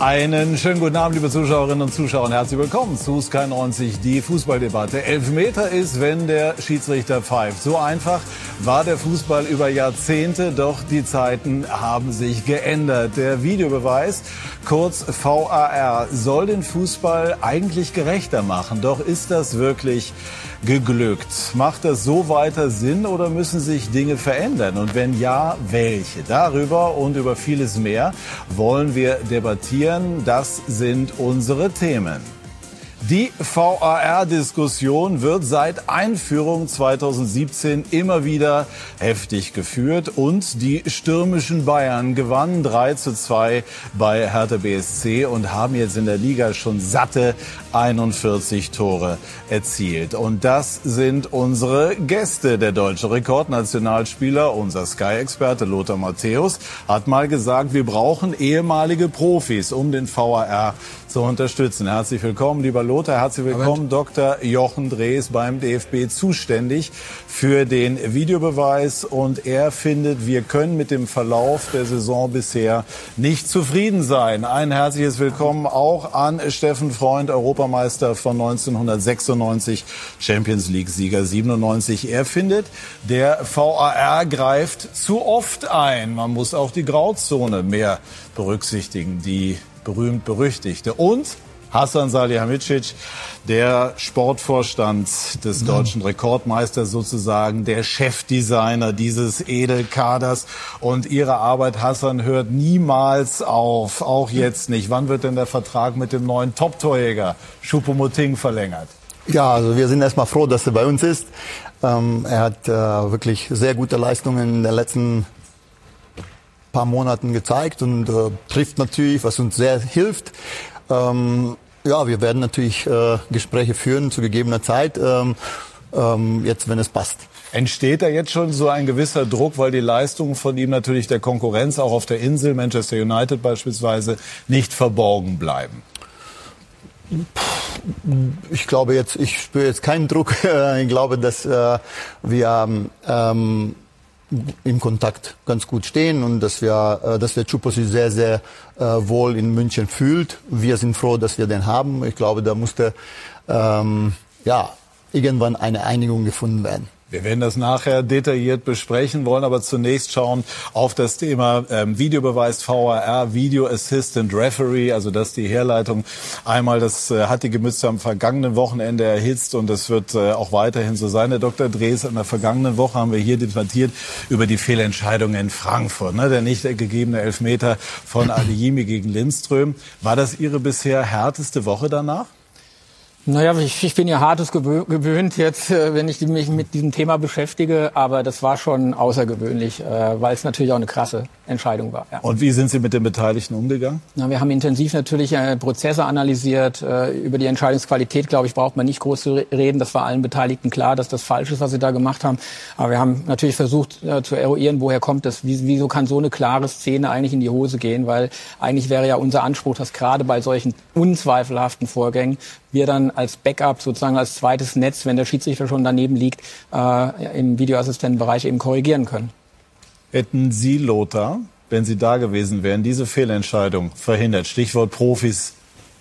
Einen schönen guten Abend, liebe Zuschauerinnen und Zuschauer, und herzlich willkommen zu Sky 90, die Fußballdebatte. Elfmeter ist, wenn der Schiedsrichter pfeift. So einfach war der Fußball über Jahrzehnte, doch die Zeiten haben sich geändert. Der Videobeweis, kurz VAR, soll den Fußball eigentlich gerechter machen. Doch ist das wirklich geglückt. Macht das so weiter Sinn oder müssen sich Dinge verändern? Und wenn ja, welche? Darüber und über vieles mehr wollen wir debattieren. Das sind unsere Themen. Die VAR-Diskussion wird seit Einführung 2017 immer wieder heftig geführt und die stürmischen Bayern gewannen 3 zu 2 bei Hertha BSC und haben jetzt in der Liga schon satte 41 Tore erzielt. Und das sind unsere Gäste. Der deutsche Rekordnationalspieler, unser Sky-Experte Lothar Matthäus, hat mal gesagt, wir brauchen ehemalige Profis, um den VAR zu unterstützen. Herzlich willkommen, lieber Lothar. Herzlich willkommen, Dr. Jochen Drees beim DFB zuständig für den Videobeweis. Und er findet, wir können mit dem Verlauf der Saison bisher nicht zufrieden sein. Ein herzliches Willkommen auch an Steffen Freund, Europameister von 1996, Champions League-Sieger 97. Er findet, der VAR greift zu oft ein. Man muss auch die Grauzone mehr berücksichtigen. Die berühmt-berüchtigte. Und Hassan Salihamidzic, der Sportvorstand des deutschen Rekordmeisters sozusagen, der Chefdesigner dieses Edelkaders. Und Ihre Arbeit, Hassan, hört niemals auf, auch jetzt nicht. Wann wird denn der Vertrag mit dem neuen Top-Torjäger Choupo-Moting verlängert? Ja, also wir sind erstmal froh, dass er bei uns ist. Ähm, er hat äh, wirklich sehr gute Leistungen in den letzten paar Monaten gezeigt und äh, trifft natürlich, was uns sehr hilft. Ähm, ja, wir werden natürlich äh, Gespräche führen zu gegebener Zeit, ähm, ähm, jetzt wenn es passt. Entsteht da jetzt schon so ein gewisser Druck, weil die Leistungen von ihm natürlich der Konkurrenz auch auf der Insel, Manchester United beispielsweise, nicht verborgen bleiben? Ich glaube jetzt, ich spüre jetzt keinen Druck. Ich glaube, dass äh, wir ähm, im Kontakt ganz gut stehen und dass wir, äh, dass der Chupo sich sehr, sehr äh, wohl in München fühlt. Wir sind froh, dass wir den haben. Ich glaube, da musste ähm, ja irgendwann eine Einigung gefunden werden. Wir werden das nachher detailliert besprechen, wollen aber zunächst schauen auf das Thema ähm, Videobeweis VAR, Video Assistant Referee, also das die Herleitung. Einmal, das äh, hat die Gemütze am vergangenen Wochenende erhitzt und das wird äh, auch weiterhin so sein. Herr Dr. Drees, in der vergangenen Woche haben wir hier debattiert über die Fehlentscheidung in Frankfurt, ne? der nicht gegebene Elfmeter von Adeyemi gegen Lindström. War das Ihre bisher härteste Woche danach? Naja, ich, ich bin ja hartes gewöhnt jetzt, äh, wenn ich mich mit diesem Thema beschäftige, aber das war schon außergewöhnlich, äh, weil es natürlich auch eine krasse Entscheidung war. Ja. Und wie sind Sie mit den Beteiligten umgegangen? Na, wir haben intensiv natürlich äh, Prozesse analysiert. Über die Entscheidungsqualität, glaube ich, braucht man nicht groß zu reden. Das war allen Beteiligten klar, dass das falsch ist, was sie da gemacht haben. Aber wir haben natürlich versucht zu eruieren, woher kommt das? Wieso kann so eine klare Szene eigentlich in die Hose gehen? Weil eigentlich wäre ja unser Anspruch, dass gerade bei solchen unzweifelhaften Vorgängen wir dann als Backup sozusagen als zweites Netz, wenn der Schiedsrichter schon daneben liegt, äh, im Videoassistentenbereich eben korrigieren können. Hätten Sie, Lothar, wenn Sie da gewesen wären, diese Fehlentscheidung verhindert? Stichwort Profis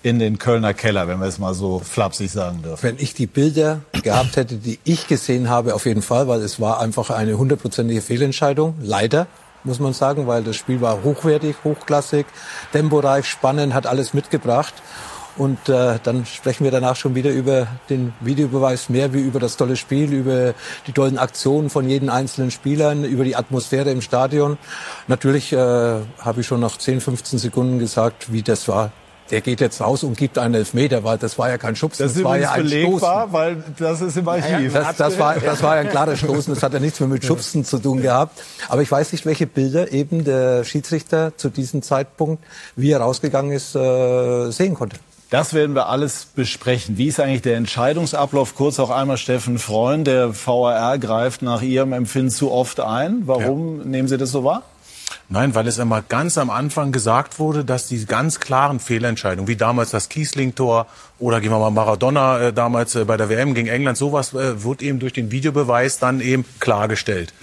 in den Kölner Keller, wenn wir es mal so flapsig sagen dürfen. Wenn ich die Bilder gehabt hätte, die ich gesehen habe, auf jeden Fall, weil es war einfach eine hundertprozentige Fehlentscheidung, leider muss man sagen, weil das Spiel war hochwertig, hochklassig, temporeich, spannend, hat alles mitgebracht. Und äh, dann sprechen wir danach schon wieder über den Videobeweis mehr wie über das tolle Spiel, über die tollen Aktionen von jedem einzelnen Spielern, über die Atmosphäre im Stadion. Natürlich äh, habe ich schon nach 10, 15 Sekunden gesagt, wie das war der geht jetzt raus und gibt einen Elfmeter, weil das war ja kein Schubsen, das, das war ja ein belegbar, Stoßen. weil das ist im Archiv. Ja, das, das, war, das war ja ein klares Stoßen, das hat ja nichts mehr mit Schubsen zu tun gehabt. Aber ich weiß nicht, welche Bilder eben der Schiedsrichter zu diesem Zeitpunkt, wie er rausgegangen ist, äh, sehen konnte. Das werden wir alles besprechen. Wie ist eigentlich der Entscheidungsablauf? Kurz auch einmal Steffen Freund, der VAR greift nach Ihrem Empfinden zu oft ein. Warum ja. nehmen Sie das so wahr? Nein, weil es einmal ganz am Anfang gesagt wurde, dass die ganz klaren Fehlentscheidungen, wie damals das Kiesling-Tor oder gehen wir mal Maradona äh, damals äh, bei der WM gegen England, sowas äh, wird eben durch den Videobeweis dann eben klargestellt.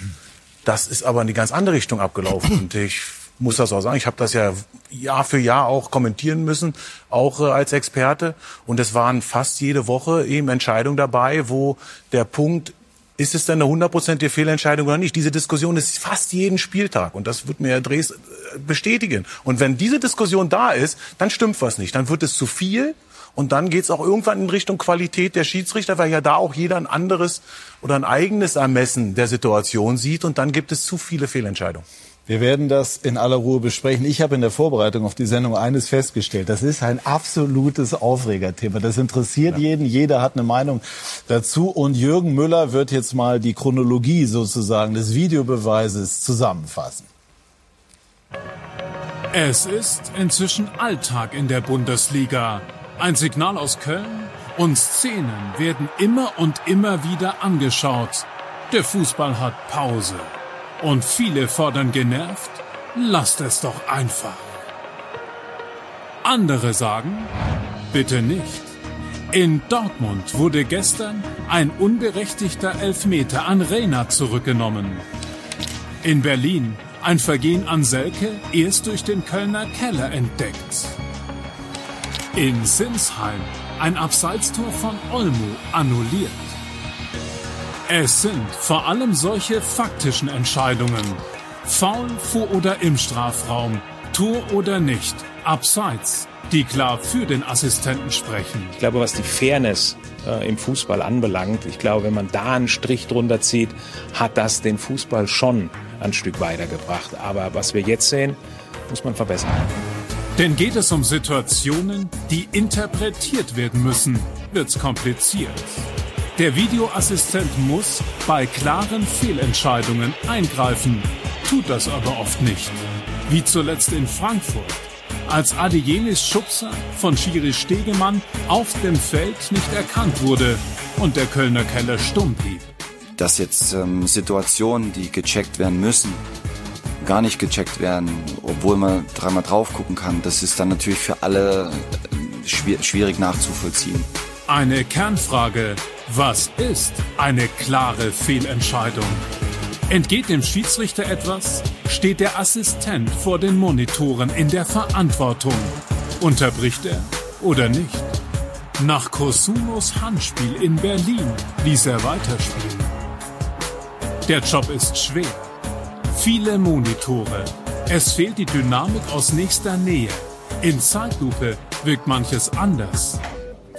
Das ist aber in die ganz andere Richtung abgelaufen. Und ich muss das auch sagen, ich habe das ja Jahr für Jahr auch kommentieren müssen, auch äh, als Experte. Und es waren fast jede Woche eben Entscheidungen dabei, wo der Punkt ist es denn eine hundertprozentige Fehlentscheidung oder nicht? Diese Diskussion ist fast jeden Spieltag und das wird mir Herr Drees äh, bestätigen. Und wenn diese Diskussion da ist, dann stimmt was nicht. Dann wird es zu viel und dann geht es auch irgendwann in Richtung Qualität der Schiedsrichter, weil ja da auch jeder ein anderes oder ein eigenes Ermessen der Situation sieht und dann gibt es zu viele Fehlentscheidungen. Wir werden das in aller Ruhe besprechen. Ich habe in der Vorbereitung auf die Sendung eines festgestellt. Das ist ein absolutes Aufregerthema. Das interessiert ja. jeden. Jeder hat eine Meinung dazu. Und Jürgen Müller wird jetzt mal die Chronologie sozusagen des Videobeweises zusammenfassen. Es ist inzwischen Alltag in der Bundesliga. Ein Signal aus Köln und Szenen werden immer und immer wieder angeschaut. Der Fußball hat Pause. Und viele fordern genervt, lasst es doch einfach. Andere sagen, bitte nicht. In Dortmund wurde gestern ein unberechtigter Elfmeter an Reyna zurückgenommen. In Berlin ein Vergehen an Selke erst durch den Kölner Keller entdeckt. In Sinsheim ein Abseitstor von Olmo annulliert. Es sind vor allem solche faktischen Entscheidungen. Foul vor oder im Strafraum, Tor oder nicht, abseits, die klar für den Assistenten sprechen. Ich glaube, was die Fairness äh, im Fußball anbelangt, ich glaube, wenn man da einen Strich drunter zieht, hat das den Fußball schon ein Stück weitergebracht. Aber was wir jetzt sehen, muss man verbessern. Denn geht es um Situationen, die interpretiert werden müssen, wird's kompliziert. Der Videoassistent muss bei klaren Fehlentscheidungen eingreifen, tut das aber oft nicht. Wie zuletzt in Frankfurt, als Adeyemis Schubser von Schiri Stegemann auf dem Feld nicht erkannt wurde und der Kölner Keller stumm blieb. Dass jetzt ähm, Situationen, die gecheckt werden müssen, gar nicht gecheckt werden, obwohl man dreimal drauf gucken kann, das ist dann natürlich für alle äh, schwierig nachzuvollziehen. Eine Kernfrage was ist eine klare Fehlentscheidung? Entgeht dem Schiedsrichter etwas, steht der Assistent vor den Monitoren in der Verantwortung. Unterbricht er oder nicht? Nach Kosunos Handspiel in Berlin ließ er weiterspielen. Der Job ist schwer. Viele Monitore. Es fehlt die Dynamik aus nächster Nähe. In Zeitlupe wirkt manches anders.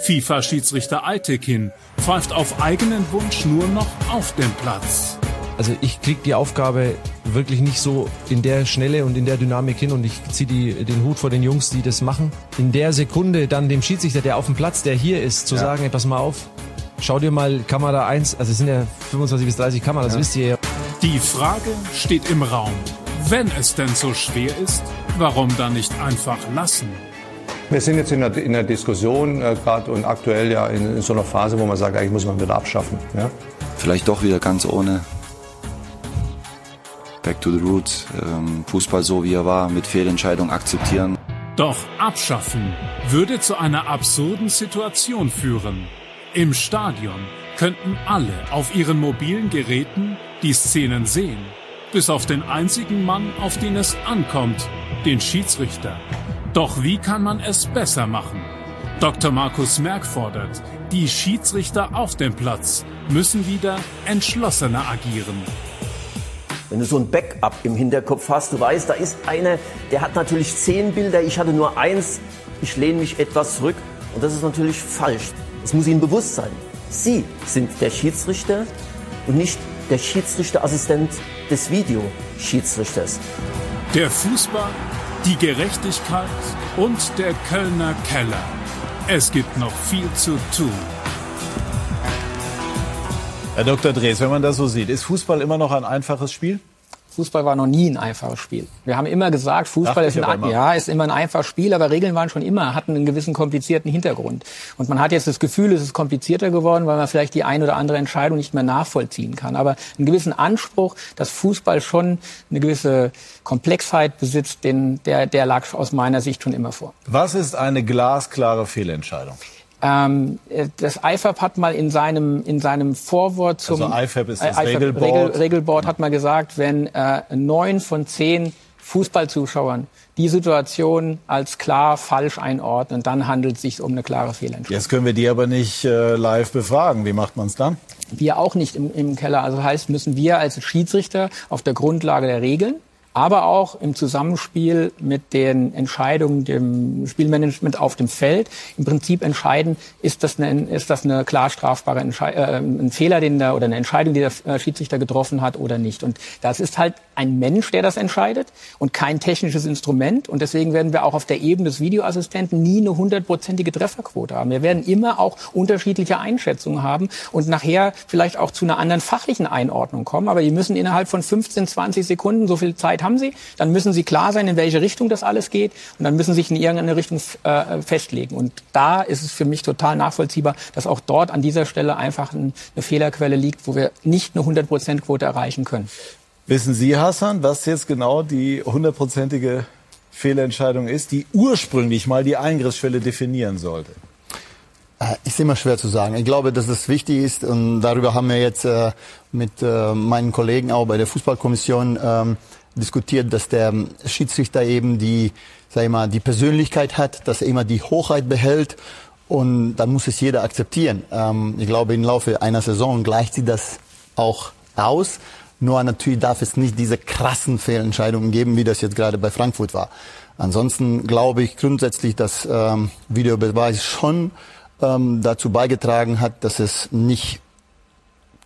FIFA-Schiedsrichter Eitekin pfeift auf eigenen Wunsch nur noch auf dem Platz. Also ich krieg die Aufgabe wirklich nicht so in der Schnelle und in der Dynamik hin und ich ziehe den Hut vor den Jungs, die das machen. In der Sekunde dann dem Schiedsrichter, der auf dem Platz, der hier ist, zu ja. sagen, ey, pass mal auf, schau dir mal Kamera 1, also es sind ja 25 bis 30 Kameras, ja. wisst ihr ja. Die Frage steht im Raum. Wenn es denn so schwer ist, warum dann nicht einfach lassen? Wir sind jetzt in der, in der Diskussion äh, gerade und aktuell ja in, in, so einer Phase, wo man sagt, eigentlich muss man wieder abschaffen. Ja? Vielleicht doch wieder ganz ohne. Back to the roots. Ähm, Fußball so wie er war, mit Fehlentscheidungen akzeptieren. Doch abschaffen würde zu einer absurden Situation führen. Im Stadion könnten alle auf ihren mobilen Geräten die Szenen sehen, bis auf den einzigen Mann, auf den es ankommt, den Schiedsrichter. Doch wie kann man es besser machen? Dr. Markus Merck fordert, die Schiedsrichter auf dem Platz müssen wieder entschlossener agieren. Wenn du so ein Backup im Hinterkopf hast, du weißt, da ist einer, der hat natürlich zehn Bilder, ich hatte nur eins, ich lehne mich etwas zurück und das ist natürlich falsch. Es muss Ihnen bewusst sein, Sie sind der Schiedsrichter und nicht der Schiedsrichterassistent des Videoschiedsrichters. Der Fußball die Gerechtigkeit und der Kölner Keller. Es gibt noch viel zu tun. Herr Dr. Drees, wenn man das so sieht, ist Fußball immer noch ein einfaches Spiel? Fußball war noch nie ein einfaches Spiel. Wir haben immer gesagt, Fußball ist ein, ja, ist immer ein einfaches Spiel, aber Regeln waren schon immer, hatten einen gewissen komplizierten Hintergrund. Und man hat jetzt das Gefühl, es ist komplizierter geworden, weil man vielleicht die eine oder andere Entscheidung nicht mehr nachvollziehen kann. Aber einen gewissen Anspruch, dass Fußball schon eine gewisse Komplexheit besitzt, den, der, der lag aus meiner Sicht schon immer vor. Was ist eine glasklare Fehlentscheidung? Ähm, äh, das IFAB hat mal in seinem, in seinem Vorwort zum also IFAB ist das IFAB Regelboard. Regel, Regelboard hat mal gesagt, wenn äh, neun von zehn Fußballzuschauern die Situation als klar falsch einordnen, dann handelt es sich um eine klare Fehlentscheidung. Jetzt können wir die aber nicht äh, live befragen. Wie macht man es dann? Wir auch nicht im, im Keller. Also heißt, müssen wir als Schiedsrichter auf der Grundlage der Regeln aber auch im Zusammenspiel mit den Entscheidungen, dem Spielmanagement auf dem Feld im Prinzip entscheiden, ist das eine, ist das eine klar strafbare Entschei äh, ein Fehler, den der, oder eine Entscheidung, die der Schiedsrichter getroffen hat oder nicht. Und das ist halt ein Mensch, der das entscheidet und kein technisches Instrument. Und deswegen werden wir auch auf der Ebene des Videoassistenten nie eine hundertprozentige Trefferquote haben. Wir werden immer auch unterschiedliche Einschätzungen haben und nachher vielleicht auch zu einer anderen fachlichen Einordnung kommen. Aber die müssen innerhalb von 15, 20 Sekunden, so viel Zeit haben sie, dann müssen sie klar sein, in welche Richtung das alles geht und dann müssen sie sich in irgendeine Richtung äh, festlegen. Und da ist es für mich total nachvollziehbar, dass auch dort an dieser Stelle einfach ein, eine Fehlerquelle liegt, wo wir nicht eine 100%-Quote erreichen können. Wissen Sie, Hassan, was jetzt genau die hundertprozentige Fehlentscheidung ist, die ursprünglich mal die Eingriffsschwelle definieren sollte? Äh, ist immer schwer zu sagen. Ich glaube, dass es wichtig ist und darüber haben wir jetzt äh, mit äh, meinen Kollegen auch bei der Fußballkommission ähm, diskutiert, dass der Schiedsrichter eben die, sag ich mal, die Persönlichkeit hat, dass er immer die Hochheit behält und dann muss es jeder akzeptieren. Ähm, ich glaube, im Laufe einer Saison gleicht sie das auch aus. Nur natürlich darf es nicht diese krassen Fehlentscheidungen geben, wie das jetzt gerade bei Frankfurt war. Ansonsten glaube ich grundsätzlich, dass ähm, Videobeweis schon ähm, dazu beigetragen hat, dass es nicht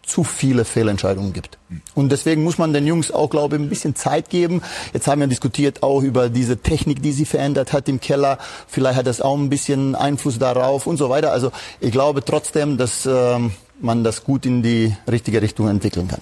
zu viele Fehlentscheidungen gibt. Und deswegen muss man den Jungs auch, glaube ich, ein bisschen Zeit geben. Jetzt haben wir diskutiert auch über diese Technik, die sie verändert hat im Keller. Vielleicht hat das auch ein bisschen Einfluss darauf und so weiter. Also ich glaube trotzdem, dass ähm, man das gut in die richtige Richtung entwickeln kann.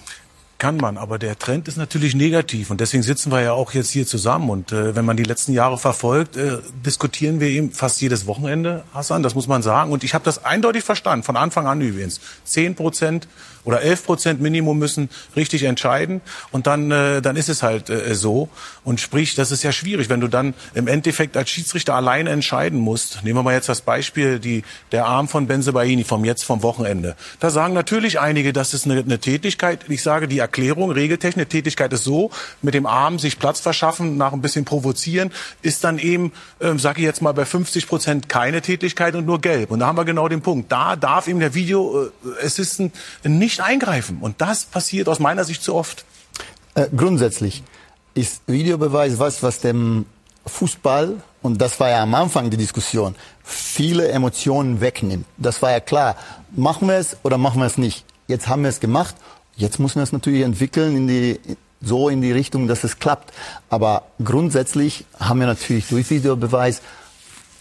Kann man, aber der Trend ist natürlich negativ und deswegen sitzen wir ja auch jetzt hier zusammen und äh, wenn man die letzten Jahre verfolgt, äh, diskutieren wir eben fast jedes Wochenende, Hassan, das muss man sagen und ich habe das eindeutig verstanden, von Anfang an übrigens. Zehn Prozent oder 11 Prozent Minimum müssen richtig entscheiden und dann, äh, dann ist es halt äh, so. Und sprich, das ist ja schwierig, wenn du dann im Endeffekt als Schiedsrichter alleine entscheiden musst. Nehmen wir mal jetzt das Beispiel, die, der Arm von Benzebaini vom jetzt vom Wochenende. Da sagen natürlich einige, das ist eine, eine Tätigkeit. Ich sage, die Erklärung, Regeltechnik, Tätigkeit ist so, mit dem Arm sich Platz verschaffen, nach ein bisschen provozieren, ist dann eben, ähm, sage ich jetzt mal, bei 50 Prozent keine Tätigkeit und nur gelb. Und da haben wir genau den Punkt. Da darf eben der Video äh, Assistant nicht nicht eingreifen. Und das passiert aus meiner Sicht zu oft. Äh, grundsätzlich ist Videobeweis was, was dem Fußball, und das war ja am Anfang die Diskussion, viele Emotionen wegnimmt. Das war ja klar. Machen wir es oder machen wir es nicht? Jetzt haben wir es gemacht. Jetzt müssen wir es natürlich entwickeln in die, so in die Richtung, dass es klappt. Aber grundsätzlich haben wir natürlich durch Videobeweis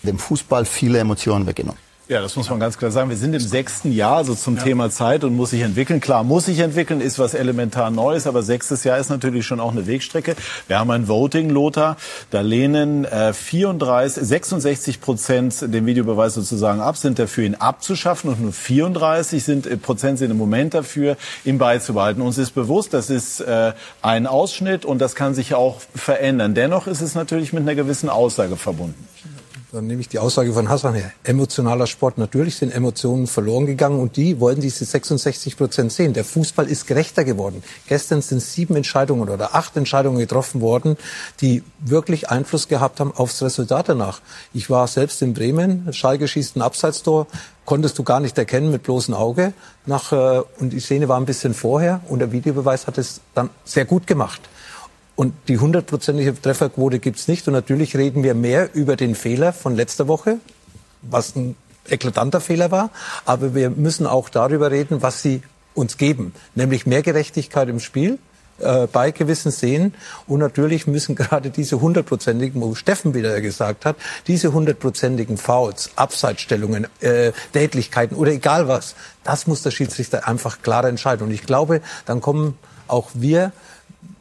dem Fußball viele Emotionen weggenommen. Ja, das muss man ganz klar sagen. Wir sind im sechsten Jahr, also zum ja. Thema Zeit und muss sich entwickeln. Klar, muss sich entwickeln, ist was elementar Neues, aber sechstes Jahr ist natürlich schon auch eine Wegstrecke. Wir haben ein Voting, Lothar. Da lehnen äh, 34, 66 Prozent den Videobeweis sozusagen ab, sind dafür, ihn abzuschaffen und nur 34 sind, äh, Prozent sind im Moment dafür, ihn beizubehalten. Uns ist bewusst, das ist äh, ein Ausschnitt und das kann sich auch verändern. Dennoch ist es natürlich mit einer gewissen Aussage verbunden dann nehme ich die Aussage von Hassan her. Emotionaler Sport. Natürlich sind Emotionen verloren gegangen und die wollen diese 66 Prozent sehen. Der Fußball ist gerechter geworden. Gestern sind sieben Entscheidungen oder acht Entscheidungen getroffen worden, die wirklich Einfluss gehabt haben aufs Resultat danach. Ich war selbst in Bremen, Schalke schießt ein Abseitstor, konntest du gar nicht erkennen mit bloßem Auge. Nach, äh, und die Szene war ein bisschen vorher und der Videobeweis hat es dann sehr gut gemacht. Und die hundertprozentige Trefferquote gibt's nicht. Und natürlich reden wir mehr über den Fehler von letzter Woche, was ein eklatanter Fehler war. Aber wir müssen auch darüber reden, was sie uns geben, nämlich mehr Gerechtigkeit im Spiel äh, bei gewissen Szenen. Und natürlich müssen gerade diese hundertprozentigen, wo Steffen wieder gesagt hat, diese hundertprozentigen Fouls, Abseitsstellungen, äh, Tätlichkeiten oder egal was, das muss der Schiedsrichter einfach klar entscheiden. Und ich glaube, dann kommen auch wir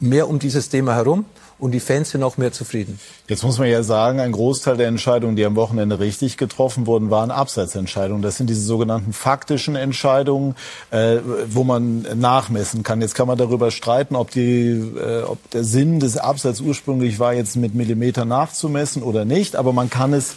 mehr um dieses Thema herum und die Fans sind auch mehr zufrieden. Jetzt muss man ja sagen, ein Großteil der Entscheidungen, die am Wochenende richtig getroffen wurden, waren Abseitsentscheidungen. Das sind diese sogenannten faktischen Entscheidungen, äh, wo man nachmessen kann. Jetzt kann man darüber streiten, ob, die, äh, ob der Sinn des Abseits ursprünglich war, jetzt mit Millimeter nachzumessen oder nicht, aber man kann es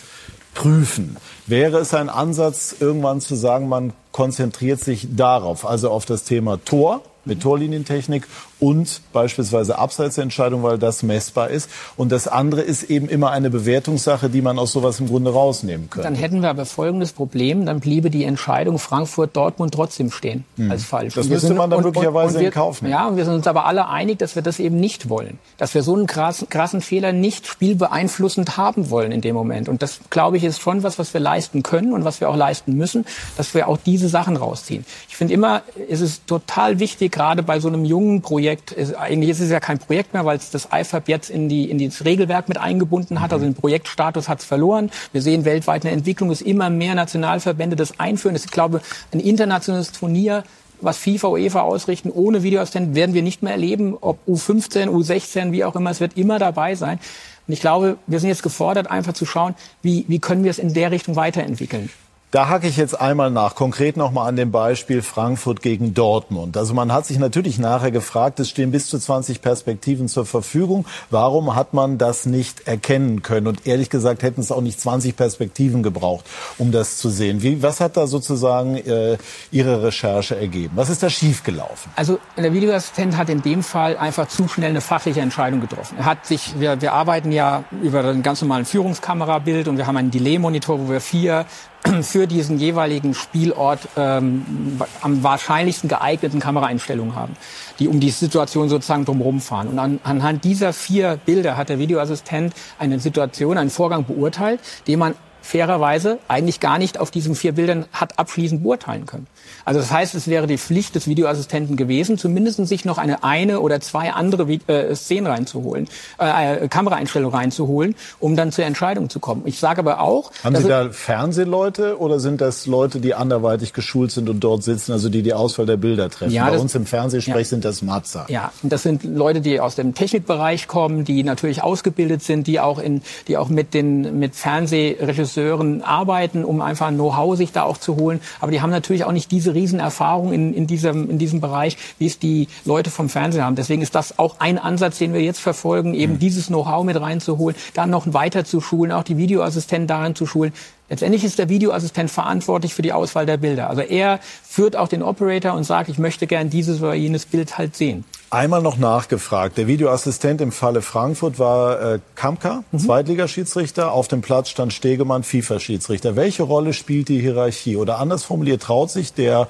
prüfen. Wäre es ein Ansatz, irgendwann zu sagen, man konzentriert sich darauf, also auf das Thema Tor mit Torlinientechnik und beispielsweise Abseitsentscheidung, weil das messbar ist. Und das andere ist eben immer eine Bewertungssache, die man aus sowas im Grunde rausnehmen könnte. Dann hätten wir aber folgendes Problem, dann bliebe die Entscheidung Frankfurt-Dortmund trotzdem stehen Hm. als falsch. Das müsste sind- man dann und- und- möglicherweise und wir, in Kauf nehmen. Ja, und wir sind uns aber alle einig, dass wir das eben nicht wollen. Dass wir so einen krassen, krassen Fehler nicht spielbeeinflussend haben wollen in dem Moment. Und das, glaube ich, ist schon was, was wir leisten können und was wir auch leisten müssen, dass wir auch diese Sachen rausziehen. Ich finde immer, es ist total wichtig, gerade bei so einem jungen Projekt, ist, eigentlich ist es ja kein Projekt mehr, weil es das IFAB jetzt in, die, in das Regelwerk mit eingebunden hat. Also den Projektstatus hat es verloren. Wir sehen weltweit eine Entwicklung, dass immer mehr Nationalverbände das einführen. Das ist, glaube ich, ein internationales Turnier was FIFA, UEFA ausrichten, ohne Videoassistent werden wir nicht mehr erleben, ob U15, U16, wie auch immer, es wird immer dabei sein. Und ich glaube, wir sind jetzt gefordert, einfach zu schauen, wie, wie können wir es in der Richtung weiterentwickeln. Da hacke ich jetzt einmal nach, konkret nochmal an dem Beispiel Frankfurt gegen Dortmund. Also man hat sich natürlich nachher gefragt, es stehen bis zu 20 Perspektiven zur Verfügung. Warum hat man das nicht erkennen können? Und ehrlich gesagt hätten es auch nicht 20 Perspektiven gebraucht, um das zu sehen. Wie, was hat da sozusagen äh, Ihre Recherche ergeben? Was ist da schiefgelaufen? Also der Videoassistent hat in dem Fall einfach zu schnell eine fachliche Entscheidung getroffen. Er hat sich, wir, wir arbeiten ja über einen ganz normalen Führungskamerabild und wir haben einen Delay-Monitor, wo wir vier für diesen jeweiligen Spielort ähm, am wahrscheinlichsten geeigneten Kameraeinstellungen haben, die um die Situation sozusagen drumherum fahren. Und an, anhand dieser vier Bilder hat der Videoassistent eine Situation, einen Vorgang beurteilt, den man fairerweise eigentlich gar nicht auf diesen vier Bildern hat abschließend beurteilen können. Also das heißt, es wäre die Pflicht des Videoassistenten gewesen, zumindest sich noch eine eine oder zwei andere Vi- äh, Szenen reinzuholen, äh, äh, Kameraeinstellungen reinzuholen, um dann zur Entscheidung zu kommen. Ich sage aber auch, Haben Sie da Fernsehleute oder sind das Leute, die anderweitig geschult sind und dort sitzen, also die die Auswahl der Bilder treffen? Ja, Bei das- uns im Fernsehsprech Ja. sind das Matzer. Ja, und das sind Leute, die aus dem Technikbereich kommen, die natürlich ausgebildet sind, die auch in, die auch mit den mit Fernsehregisseuren arbeiten, um einfach ein Know-how sich da auch zu holen. Aber die haben natürlich auch nicht diese Riesenerfahrung in, in diesem in diesem Bereich, wie es die Leute vom Fernsehen haben. Deswegen ist das auch ein Ansatz, den wir jetzt verfolgen, eben dieses Know-how mit reinzuholen, dann noch weiter zu schulen, auch die Videoassistenten darin zu schulen. Letztendlich ist der Videoassistent verantwortlich für die Auswahl der Bilder. Also er führt auch den Operator und sagt, ich möchte gern dieses oder jenes Bild halt sehen. Einmal noch nachgefragt. Der Videoassistent im Falle Frankfurt war äh, Kamka, Mhm. Zweitligaschiedsrichter. Auf dem Platz stand Stegemann, FIFA-Schiedsrichter. Welche Rolle spielt die Hierarchie? Oder anders formuliert, traut sich der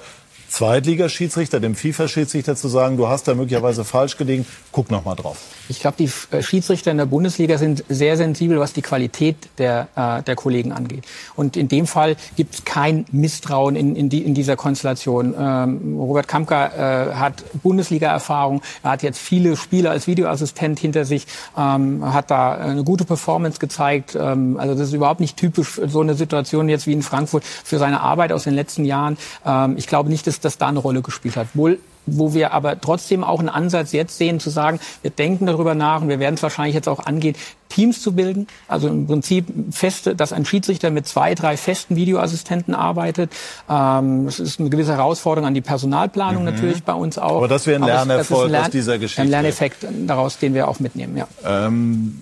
Zweitligaschiedsrichter, dem FIFA-Schiedsrichter zu sagen, du hast da möglicherweise falsch gelegen, guck noch mal drauf. Ich glaube, die äh, Schiedsrichter in der Bundesliga sind sehr sensibel, was die Qualität der, äh, der Kollegen angeht. Und in dem Fall gibt es kein Misstrauen in, in, die, in dieser Konstellation. Ähm, Robert Kamka äh, hat Bundesliga-Erfahrung, er hat jetzt viele Spiele als Videoassistent hinter sich, ähm, hat da eine gute Performance gezeigt. Ähm, also das ist überhaupt nicht typisch so eine Situation jetzt wie in Frankfurt für seine Arbeit aus den letzten Jahren. Ähm, ich glaube nicht, dass das da eine Rolle gespielt hat. Wohl wo wir aber trotzdem auch einen Ansatz jetzt sehen, zu sagen, wir denken darüber nach und wir werden es wahrscheinlich jetzt auch angehen, Teams zu bilden. Also im Prinzip feste, dass ein Schiedsrichter mit zwei, drei festen Videoassistenten arbeitet. Ähm, das ist eine gewisse Herausforderung an die Personalplanung Mhm. natürlich bei uns auch. Aber das wäre ein ist Lernerfolg Lern- aus dieser Geschichte. Ein Lerneffekt daraus, den wir auch mitnehmen, ja. Ähm,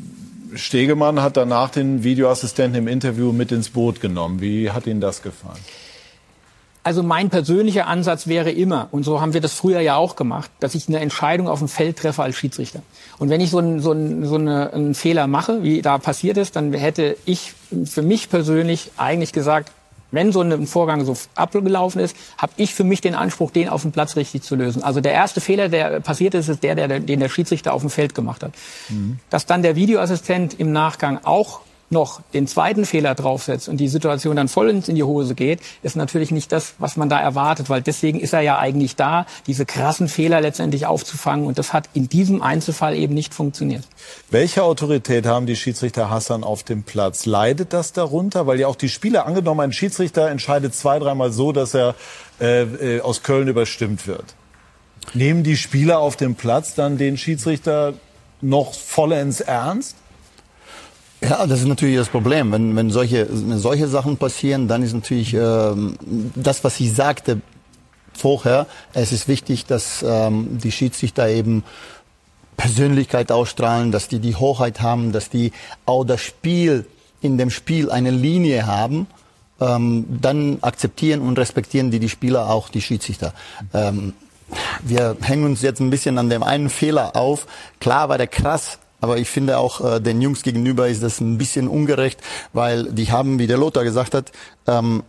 Stegemann hat danach den Videoassistenten im Interview mit ins Boot genommen. Wie hat Ihnen das gefallen? Also mein persönlicher Ansatz wäre immer, und so haben wir das früher ja auch gemacht, dass ich eine Entscheidung auf dem Feld treffe als Schiedsrichter. Und wenn ich so, einen, so, einen, so eine, einen Fehler mache, wie da passiert ist, dann hätte ich für mich persönlich eigentlich gesagt, wenn so ein Vorgang so abgelaufen ist, habe ich für mich den Anspruch, den auf dem Platz richtig zu lösen. Also der erste Fehler, der passiert ist, ist der, der den der Schiedsrichter auf dem Feld gemacht hat. Dass dann der Videoassistent im Nachgang auch noch den zweiten Fehler draufsetzt und die Situation dann vollends in die Hose geht, ist natürlich nicht das, was man da erwartet, weil deswegen ist er ja eigentlich da, diese krassen Fehler letztendlich aufzufangen und das hat in diesem Einzelfall eben nicht funktioniert. Welche Autorität haben die Schiedsrichter Hassan auf dem Platz? Leidet das darunter? Weil ja auch die Spieler, angenommen, ein Schiedsrichter entscheidet zwei, dreimal so, dass er äh, äh, aus Köln überstimmt wird. Nehmen die Spieler auf dem Platz dann den Schiedsrichter noch vollends ernst? Ja, das ist natürlich das Problem. Wenn, wenn, solche, solche Sachen passieren, dann ist natürlich ähm, das, was ich sagte vorher, es ist wichtig, dass ähm, die Schiedsrichter eben Persönlichkeit ausstrahlen, dass die die Hoheit haben, dass die auch das Spiel, in dem Spiel eine Linie haben. Ähm, dann akzeptieren und respektieren die die Spieler auch die Schiedsrichter. Ähm, wir hängen uns jetzt ein bisschen an dem einen Fehler auf. Klar war der krass, aber ich finde auch äh, den Jungs gegenüber ist das ein bisschen ungerecht, weil die haben, wie der Lothar gesagt hat, ähm,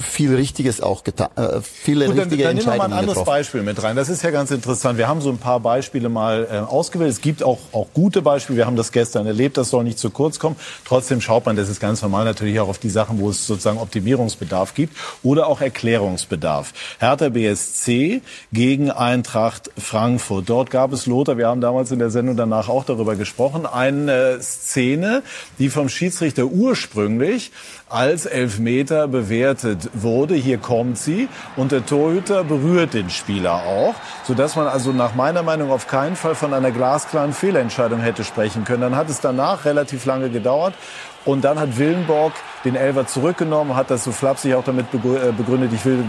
viel Richtiges auch getan, äh, viele Gut, dann, richtige dann nehmen wir Entscheidungen mal ein anderes getroffen. Beispiel mit rein. Das ist ja ganz interessant. Wir haben so ein paar Beispiele mal äh, ausgewählt. Es gibt auch, auch gute Beispiele. Wir haben das gestern erlebt. Das soll nicht zu kurz kommen. Trotzdem schaut man, das ist ganz normal natürlich auch auf die Sachen, wo es sozusagen Optimierungsbedarf gibt oder auch Erklärungsbedarf. Hertha BSC gegen Eintracht Frankfurt. Dort gab es Lothar. Wir haben damals in der Sendung danach auch darüber gesprochen. Eine Szene, die vom Schiedsrichter ursprünglich als Elfmeter bewertet wurde. Hier kommt sie und der Torhüter berührt den Spieler auch, sodass man also nach meiner Meinung auf keinen Fall von einer glasklaren Fehlentscheidung hätte sprechen können. Dann hat es danach relativ lange gedauert und dann hat Willenborg den Elfer zurückgenommen, hat das so flapsig auch damit äh, begründet, ich will,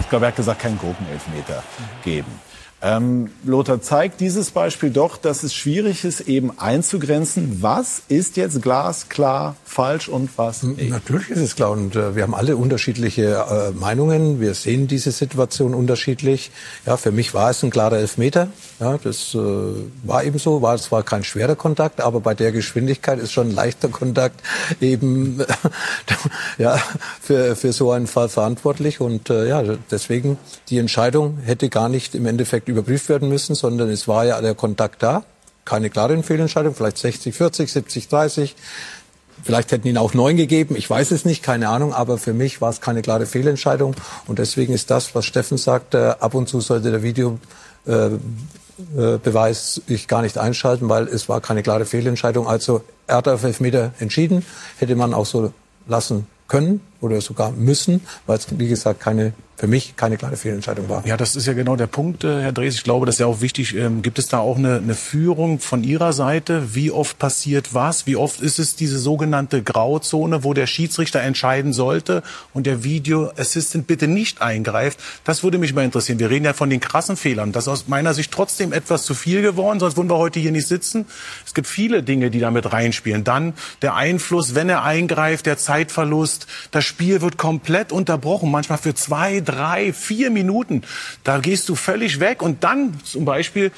ich glaube, er hat gesagt, keinen Gurkenelfmeter geben. Ähm, Lothar zeigt dieses Beispiel doch, dass es schwierig ist, eben einzugrenzen, was ist jetzt glasklar falsch und was nicht. Natürlich ist es klar und äh, wir haben alle unterschiedliche äh, Meinungen. Wir sehen diese Situation unterschiedlich. Ja, für mich war es ein klarer Elfmeter. Ja, das äh, war eben so. War zwar kein schwerer Kontakt, aber bei der Geschwindigkeit ist schon ein leichter Kontakt eben ja für für so einen Fall verantwortlich und äh, ja deswegen die Entscheidung hätte gar nicht im Endeffekt überprüft werden müssen, sondern es war ja der Kontakt da. Keine klare Fehlentscheidung, vielleicht 60, 40, 70, 30. Vielleicht hätten ihn auch neun gegeben, ich weiß es nicht, keine Ahnung, aber für mich war es keine klare Fehlentscheidung und deswegen ist das, was Steffen sagte, ab und zu sollte der Video äh, äh, Beweis ich gar nicht einschalten, weil es war keine klare Fehlentscheidung. Also er hat auf Elfmeter entschieden, hätte man auch so lassen können oder sogar müssen, weil es wie gesagt keine für mich keine klare Fehlentscheidung war. Ja, das ist ja genau der Punkt, äh, Herr Drees. Ich glaube, das ist ja auch wichtig. Ähm, gibt es da auch eine, eine Führung von Ihrer Seite? Wie oft passiert was? Wie oft ist es diese sogenannte Grauzone, wo der Schiedsrichter entscheiden sollte und der Video Assistant bitte nicht eingreift? Das würde mich mal interessieren. Wir reden ja von den krassen Fehlern. Das ist aus meiner Sicht trotzdem etwas zu viel geworden, sonst würden wir heute hier nicht sitzen. Es gibt viele Dinge, die damit reinspielen. Dann der Einfluss, wenn er eingreift, der Zeitverlust. Das Spiel wird komplett unterbrochen, manchmal für zwei, drei, vier Minuten. Da gehst du völlig weg und dann zum Beispiel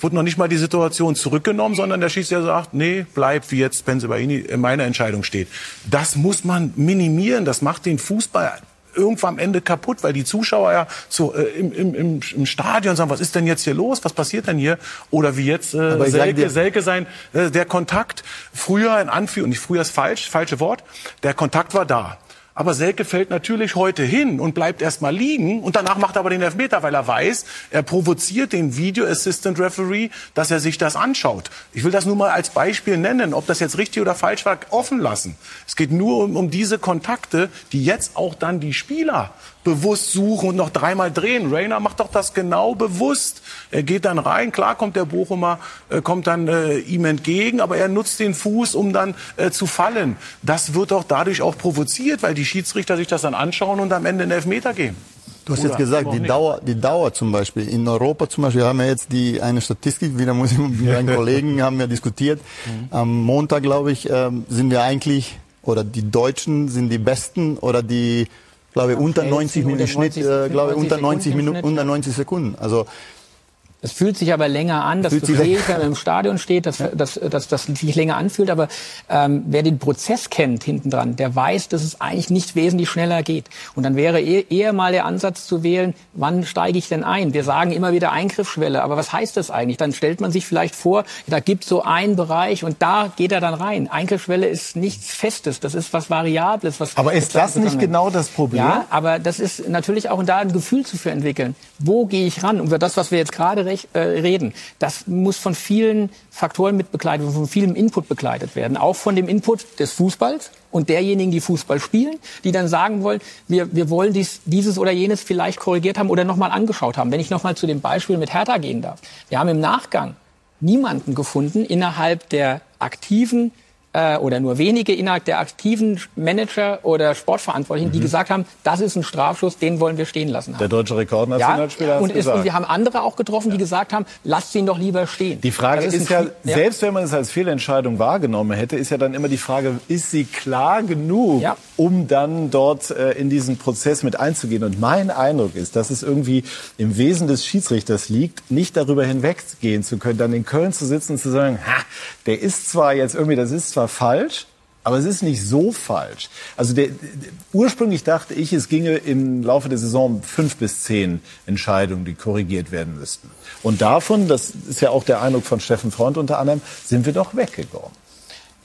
wurde noch nicht mal die Situation zurückgenommen, sondern der Schiedsrichter sagt, nee, bleib wie jetzt Benzebaini in meiner Entscheidung steht. Das muss man minimieren. Das macht den Fußball irgendwann am Ende kaputt, weil die Zuschauer ja so, äh, im, im, im, Stadion sagen, was ist denn jetzt hier los? Was passiert denn hier? Oder wie jetzt äh, Selke, Selke sein, äh, der Kontakt früher in Anführung, nicht früher ist falsch, falsche Wort, der Kontakt war da. Aber Selke fällt natürlich heute hin und bleibt erstmal liegen und danach macht er aber den Elfmeter, weil er weiß, er provoziert den Video Assistant Referee, dass er sich das anschaut. Ich will das nur mal als Beispiel nennen, ob das jetzt richtig oder falsch war, offen lassen. Es geht nur um, um diese Kontakte, die jetzt auch dann die Spieler bewusst suchen und noch dreimal drehen. Rainer macht doch das genau bewusst. Er geht dann rein, klar kommt der Bochumer, äh, kommt dann äh, ihm entgegen, aber er nutzt den Fuß, um dann äh, zu fallen. Das wird doch dadurch auch provoziert, weil die Schiedsrichter sich das dann anschauen und am Ende einen Elfmeter geben. Du hast Oder? jetzt gesagt, die nicht. Dauer, die Dauer zum Beispiel. In Europa zum Beispiel haben wir jetzt die, eine Statistik, wieder muss ich mit einem Kollegen haben wir diskutiert. Am Montag, glaube ich, ähm, sind wir eigentlich, oder die Deutschen sind die Besten oder die, glaube ich, unter schnellsten 90 Minuten, im unter Schnitt, 90 äh, glaube ich, unter 90 Sekunden im Minuten, unter ja. 90 Sekunden. Also, Es fühlt sich aber länger an, das verstehe länger- ich, wenn man im Stadion steht, dass, dass, dass, dass es sich länger anfühlt. Aber ähm, wer den Prozess kennt hinten dran, der weiß, dass es eigentlich nicht wesentlich schneller geht. Und dann wäre eh- eher mal der Ansatz zu wählen, wann steige ich denn ein? Wir sagen immer wieder Eingriffsschwelle, aber was heißt das eigentlich? Dann stellt man sich vielleicht vor, da gibt so einen Bereich und da geht er dann rein. Eingriffsschwelle ist nichts Festes, das ist was Variables. Was Aber ist das nicht genau das Problem? Ja, aber das ist natürlich auch da ein Gefühl zu entwickeln. Wo gehe ich ran? Und das, was wir jetzt gerade rech- äh, reden, das muss von vielen Faktoren mit begleitet, von vielem Input begleitet werden. Auch von dem Input des Fußballs und derjenigen, die Fußball spielen, die dann sagen wollen, wir, wir wollen dies, dieses oder jenes vielleicht korrigiert haben oder nochmal angeschaut haben. Wenn ich nochmal zu dem Beispiel mit Hertha gehen darf. Wir haben im Nachgang niemanden gefunden innerhalb der aktiven äh, oder nur wenige innerhalb der aktiven Manager oder Sportverantwortlichen, Mhm. die gesagt haben, das ist ein Strafschuss, den wollen wir stehen lassen. Der deutsche Rekordnationalspieler hat's und, ist, gesagt. und wir haben andere auch getroffen, die gesagt haben, lasst ihn doch lieber stehen. Die Frage ist, ein ja, Spiel- selbst wenn man es als Fehlentscheidung wahrgenommen hätte, ist ja dann immer die Frage, ist sie klar genug, Ja. um dann dort äh, in diesen Prozess mit einzugehen? Und mein Eindruck ist, dass es irgendwie im Wesen des Schiedsrichters liegt, nicht darüber hinweggehen zu können, dann in Köln zu sitzen und zu sagen, ha, der ist zwar jetzt irgendwie, das ist zwar falsch, aber es ist nicht so falsch. Also der, der, ursprünglich dachte ich, es ginge im Laufe der Saison fünf bis zehn Entscheidungen, die korrigiert werden müssten. Und davon, das ist ja auch der Eindruck von Steffen Freund unter anderem, sind wir doch weggegangen.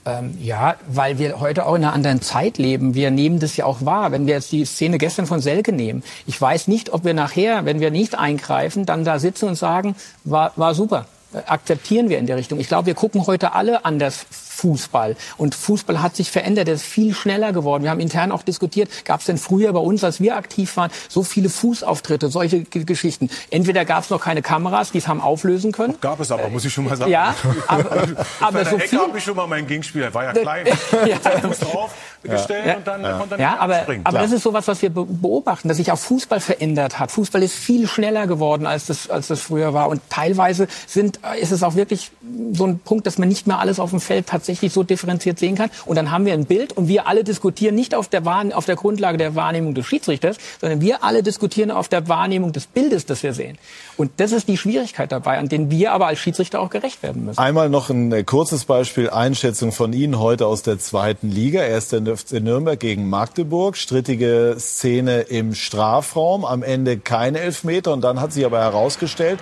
Ähm, ja, weil wir heute auch in einer anderen Zeit leben. Wir nehmen das ja auch wahr. Wenn wir jetzt die Szene gestern von Selke nehmen, ich weiß nicht, ob wir nachher, wenn wir nicht eingreifen, dann da sitzen und sagen, war, war super. Äh, Akzeptieren wir in der Richtung. Ich glaube, wir gucken heute alle anders Fußball. Und Fußball hat sich verändert, er ist viel schneller geworden. Wir haben intern auch diskutiert, gab es denn früher bei uns, als wir aktiv waren, so viele Fußauftritte, solche G Geschichten. Entweder gab es noch keine Kameras, die es haben auflösen können. Gab es aber, muss ich schon mal sagen. Ja, aber, aber so viel, habe ich schon mal meinen Gegenspieler, war ja klein. Ja. Fuß drauf, gestellt Ja. und dann konnte er Ja, aber, aber Klar. das ist sowas, was wir be- beobachten, dass sich auch Fußball verändert hat. Fußball ist viel schneller geworden, als das, als das früher war. Und teilweise sind, äh, ist es auch wirklich so ein Punkt, dass man nicht mehr alles auf dem Feld tatsächlich so differenziert sehen kann. Und dann haben wir ein Bild und wir alle diskutieren nicht auf der, auf der Grundlage der Wahrnehmung des Schiedsrichters, sondern wir alle diskutieren auf der Wahrnehmung des Bildes, das wir sehen. Und das ist die Schwierigkeit dabei, an denen wir aber als Schiedsrichter auch gerecht werden müssen. Einmal noch ein äh, kurzes Beispiel, Einschätzung von Ihnen heute aus der zweiten Liga. Erst FC Nürnberg gegen Magdeburg, strittige Szene im Strafraum, am Ende keine Elfmeter und dann hat sich aber herausgestellt,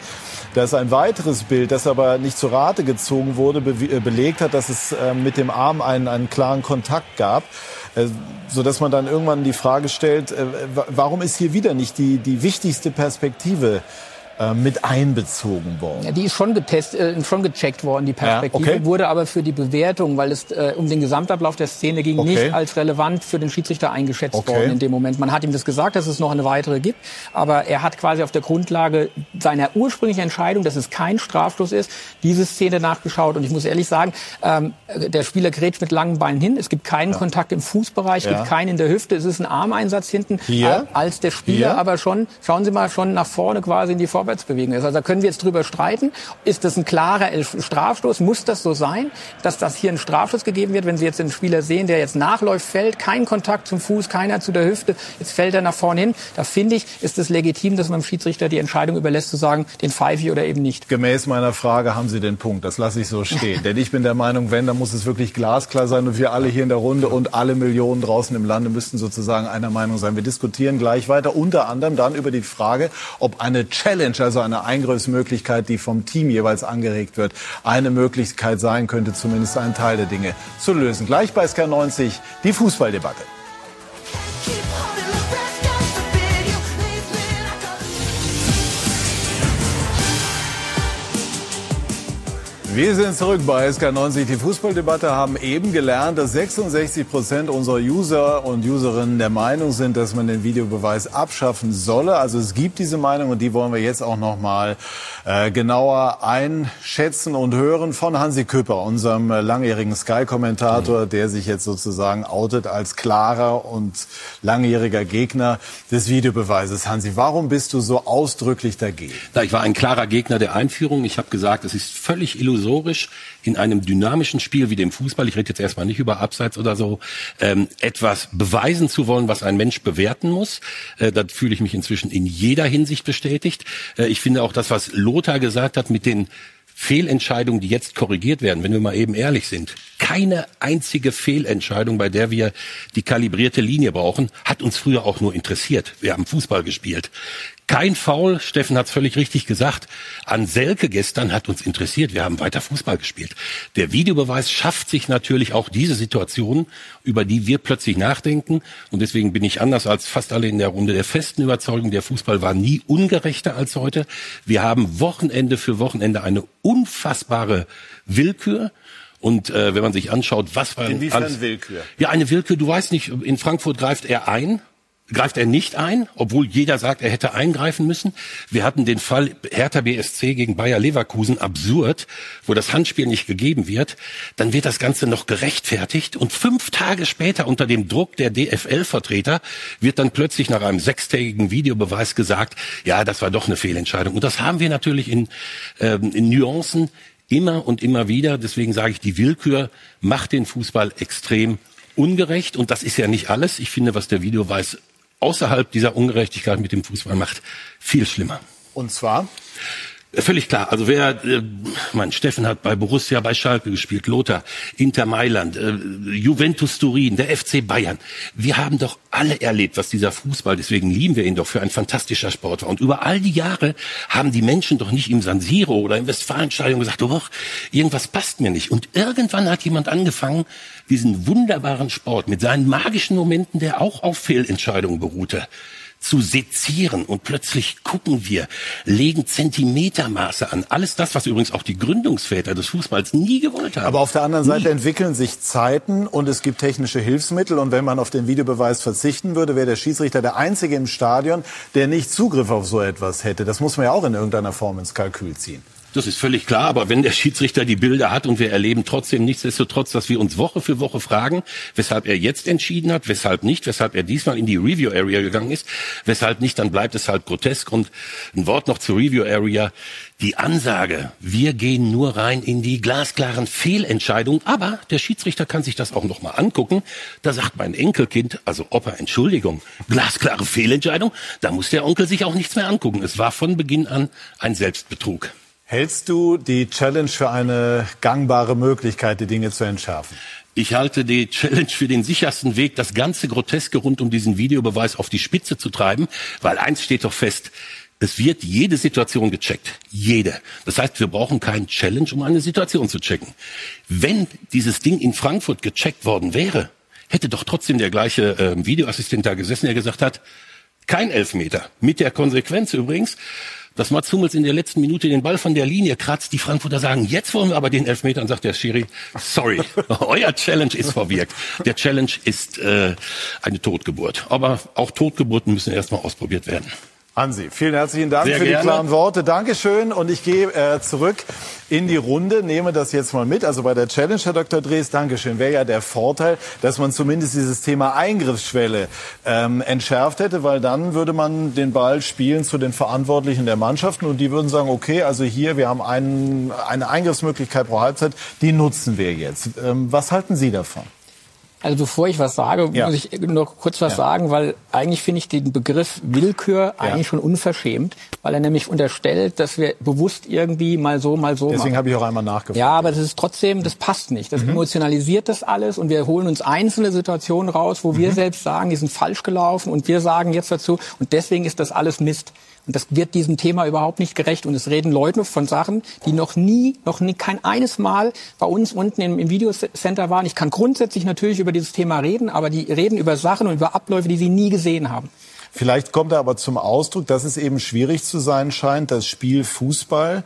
dass ein weiteres Bild, das aber nicht zu Rate gezogen wurde, be äh, belegt hat, dass es äh, mit dem Arm einen, einen klaren Kontakt gab. Äh, so dass man dann irgendwann die Frage stellt, wa- warum ist hier wieder nicht die, die wichtigste Perspektive äh, mit einbezogen worden? Ja, die ist schon getestet, äh, schon gecheckt worden, die Perspektive, Ja, okay. wurde aber für die Bewertung, weil es äh, um den Gesamtablauf der Szene ging, Okay. nicht als relevant für den Schiedsrichter eingeschätzt Okay. worden in dem Moment. Man hat ihm das gesagt, dass es noch eine weitere gibt, aber er hat quasi auf der Grundlage seiner ursprünglichen Entscheidung, dass es kein Strafstoß ist, diese Szene nachgeschaut. Und ich muss ehrlich sagen, ähm, der Spieler grätscht mit langen Beinen hin, es gibt keinen Kontakt im Fußbereich, es Ja. gibt keinen in der Hüfte, es ist ein Armeinsatz hinten, Hier? äh, als der Spieler Hier? aber schon, schauen Sie mal, schon nach vorne quasi in die Vorwärtsbewegung ist. Also da können wir jetzt drüber streiten. Ist das ein klarer Strafstoß? Muss das so sein, dass das hier ein Strafstoß gegeben wird? Wenn Sie jetzt den Spieler sehen, der jetzt nachläuft, fällt, kein Kontakt zum Fuß, keiner zu der Hüfte, jetzt fällt er nach vorne hin. Da finde ich, ist es legitim, dass man dem Schiedsrichter die Entscheidung überlässt, zu sagen, den pfeife ich oder eben nicht. Gemäß meiner Frage haben Sie den Punkt. Das lasse ich so stehen. Denn ich bin der Meinung, wenn, dann muss es wirklich glasklar sein. Und wir alle hier in der Runde und alle Millionen draußen im Lande müssten sozusagen einer Meinung sein. Wir diskutieren gleich weiter. Unter anderem dann über die Frage, ob eine Challenge, also eine Eingriffsmöglichkeit, die vom Team jeweils angeregt wird, eine Möglichkeit sein könnte, zumindest einen Teil der Dinge zu lösen. Gleich bei SK90 die Fußballdebatte. Wir sind zurück bei SK90. Die Fußballdebatte haben eben gelernt, dass 66 Prozent unserer User und Userinnen der Meinung sind, dass man den Videobeweis abschaffen solle. Also es gibt diese Meinung und die wollen wir jetzt auch noch mal äh, genauer einschätzen und hören von Hansi Küpper, unserem äh, langjährigen Sky-Kommentator, der sich jetzt sozusagen outet als klarer und langjähriger Gegner des Videobeweises. Hansi, warum bist du so ausdrücklich dagegen? Na, ich war ein klarer Gegner der Einführung. Ich habe gesagt, es ist völlig illusorisch in einem dynamischen Spiel wie dem Fußball, ich rede jetzt erstmal nicht über Abseits oder so, ähm, etwas beweisen zu wollen, was ein Mensch bewerten muss. Äh, da fühle ich mich inzwischen in jeder Hinsicht bestätigt. Äh, ich finde auch das, was Lothar gesagt hat mit den Fehlentscheidungen, die jetzt korrigiert werden, wenn wir mal eben ehrlich sind. Keine einzige Fehlentscheidung, bei der wir die kalibrierte Linie brauchen, hat uns früher auch nur interessiert. Wir haben Fußball gespielt. Kein Foul, Steffen hat es völlig richtig gesagt. An Selke gestern hat uns interessiert. Wir haben weiter Fußball gespielt. Der Videobeweis schafft sich natürlich auch diese Situationen, über die wir plötzlich nachdenken. Und deswegen bin ich anders als fast alle in der Runde der festen Überzeugung, der Fußball war nie ungerechter als heute. Wir haben Wochenende für Wochenende eine unfassbare Willkür. Und äh, wenn man sich anschaut, was war Inwiefern alles- Willkür? Ja, eine Willkür. Du weißt nicht, in Frankfurt greift er ein greift er nicht ein, obwohl jeder sagt, er hätte eingreifen müssen. Wir hatten den Fall Hertha BSC gegen Bayer Leverkusen absurd, wo das Handspiel nicht gegeben wird. Dann wird das Ganze noch gerechtfertigt und fünf Tage später unter dem Druck der DFL-Vertreter wird dann plötzlich nach einem sechstägigen Videobeweis gesagt, ja, das war doch eine Fehlentscheidung. Und das haben wir natürlich in, ähm, in Nuancen immer und immer wieder. Deswegen sage ich, die Willkür macht den Fußball extrem ungerecht. Und das ist ja nicht alles. Ich finde, was der Videobeweis außerhalb dieser Ungerechtigkeit mit dem Fußball macht, viel schlimmer. Und zwar? Völlig klar. Also wer, äh, mein Steffen hat bei Borussia, bei Schalke gespielt, Lothar, Inter Mailand, äh, Juventus Turin, der FC Bayern. Wir haben doch alle erlebt, was dieser Fußball, deswegen lieben wir ihn doch für ein fantastischer Sport war. Und über all die Jahre haben die Menschen doch nicht im San Siro oder im Westfalenstadion gesagt, oh, irgendwas passt mir nicht. Und irgendwann hat jemand angefangen, diesen wunderbaren Sport mit seinen magischen Momenten, der auch auf Fehlentscheidungen beruhte, zu sezieren und plötzlich gucken wir, legen Zentimetermaße an. Alles das, was übrigens auch die Gründungsväter des Fußballs nie gewollt haben. Aber auf der anderen Seite nie. entwickeln sich Zeiten und es gibt technische Hilfsmittel und wenn man auf den Videobeweis verzichten würde, wäre der Schiedsrichter der einzige im Stadion, der nicht Zugriff auf so etwas hätte. Das muss man ja auch in irgendeiner Form ins Kalkül ziehen. Das ist völlig klar, aber wenn der Schiedsrichter die Bilder hat und wir erleben trotzdem nichtsdestotrotz, dass wir uns Woche für Woche fragen, weshalb er jetzt entschieden hat, weshalb nicht, weshalb er diesmal in die Review Area gegangen ist, weshalb nicht, dann bleibt es halt grotesk. Und ein Wort noch zur Review Area. Die Ansage, wir gehen nur rein in die glasklaren Fehlentscheidungen, aber der Schiedsrichter kann sich das auch noch mal angucken. Da sagt mein Enkelkind, also Opa, Entschuldigung, glasklare Fehlentscheidung, da muss der Onkel sich auch nichts mehr angucken. Es war von Beginn an ein Selbstbetrug. Hältst du die Challenge für eine gangbare Möglichkeit, die Dinge zu entschärfen? Ich halte die Challenge für den sichersten Weg, das ganze Groteske rund um diesen Videobeweis auf die Spitze zu treiben, weil eins steht doch fest, es wird jede Situation gecheckt. Jede. Das heißt, wir brauchen keinen Challenge, um eine Situation zu checken. Wenn dieses Ding in Frankfurt gecheckt worden wäre, hätte doch trotzdem der gleiche äh, Videoassistent da gesessen, der gesagt hat, kein Elfmeter. Mit der Konsequenz übrigens, dass Mats Hummels in der letzten Minute den Ball von der Linie kratzt. Die Frankfurter sagen, jetzt wollen wir aber den Elfmeter. Und sagt der Schiri, sorry, euer Challenge ist verwirkt. Der Challenge ist äh, eine Totgeburt. Aber auch Totgeburten müssen erstmal ausprobiert werden. Hansi, vielen herzlichen Dank Sehr für gerne. die klaren Worte. Dankeschön. Und ich gehe äh, zurück in die Runde, nehme das jetzt mal mit. Also bei der Challenge, Herr Dr. Drees, Dankeschön, wäre ja der Vorteil, dass man zumindest dieses Thema Eingriffsschwelle ähm, entschärft hätte, weil dann würde man den Ball spielen zu den Verantwortlichen der Mannschaften und die würden sagen, okay, also hier, wir haben einen, eine Eingriffsmöglichkeit pro Halbzeit, die nutzen wir jetzt. Ähm, was halten Sie davon? Also bevor ich was sage, Ja. muss ich noch kurz was Ja. sagen, weil eigentlich finde ich den Begriff Willkür eigentlich schon unverschämt, weil er nämlich unterstellt, dass wir bewusst irgendwie mal so, mal so Deswegen habe ich auch einmal nachgefragt. Ja, aber das ist trotzdem, das passt nicht. Das emotionalisiert das alles und wir holen uns einzelne Situationen raus, wo wir selbst sagen, die sind falsch gelaufen und wir sagen jetzt dazu und deswegen ist das alles Mist. Und das wird diesem Thema überhaupt nicht gerecht. Und es reden Leute von Sachen, die noch nie, noch nie, kein eines Mal bei uns unten im, im Videocenter waren. Ich kann grundsätzlich natürlich über dieses Thema reden, aber die reden über Sachen und über Abläufe, die sie nie gesehen haben. Vielleicht kommt er aber zum Ausdruck, dass es eben schwierig zu sein scheint, das Spiel Fußball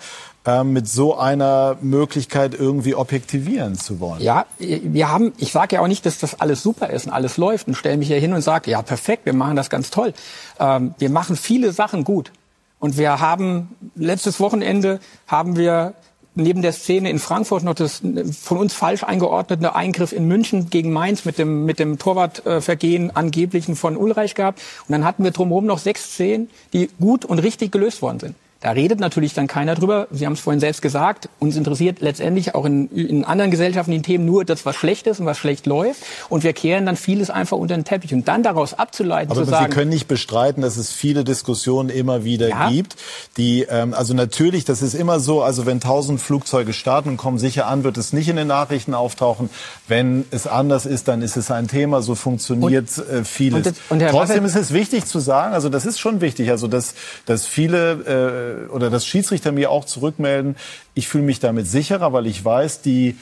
ähm, mit so einer Möglichkeit irgendwie objektivieren zu wollen. Ja, wir haben, ich sage ja auch nicht, dass das alles super ist und alles läuft und stelle mich hier hin und sage, ja, perfekt, wir machen das ganz toll. Ähm, wir machen viele Sachen gut. Und wir haben, letztes Wochenende haben wir neben der Szene in Frankfurt noch das von uns falsch eingeordnete Eingriff in München gegen Mainz mit dem, mit dem Torwartvergehen angeblichen von Ulreich gehabt. Und dann hatten wir drumherum noch sechs Szenen, die gut und richtig gelöst worden sind. Da redet natürlich dann keiner drüber. Sie haben es vorhin selbst gesagt. Uns interessiert letztendlich auch in, in anderen Gesellschaften die Themen nur das, was schlecht ist und was schlecht läuft. Und wir kehren dann vieles einfach unter den Teppich. Und dann daraus abzuleiten, Aber zu Sie sagen, können nicht bestreiten, dass es viele Diskussionen immer wieder Ja. gibt, die, ähm, also natürlich, das ist immer so, also wenn tausend Flugzeuge starten und kommen sicher an, wird es nicht in den Nachrichten auftauchen. Wenn es anders ist, dann ist es ein Thema. So funktioniert äh, vieles. und das- und Trotzdem Raffel- ist es wichtig zu sagen, also das ist schon wichtig, also dass, dass viele äh, oder dass Schiedsrichter mir auch zurückmelden, ich fühle mich damit sicherer, weil ich weiß, die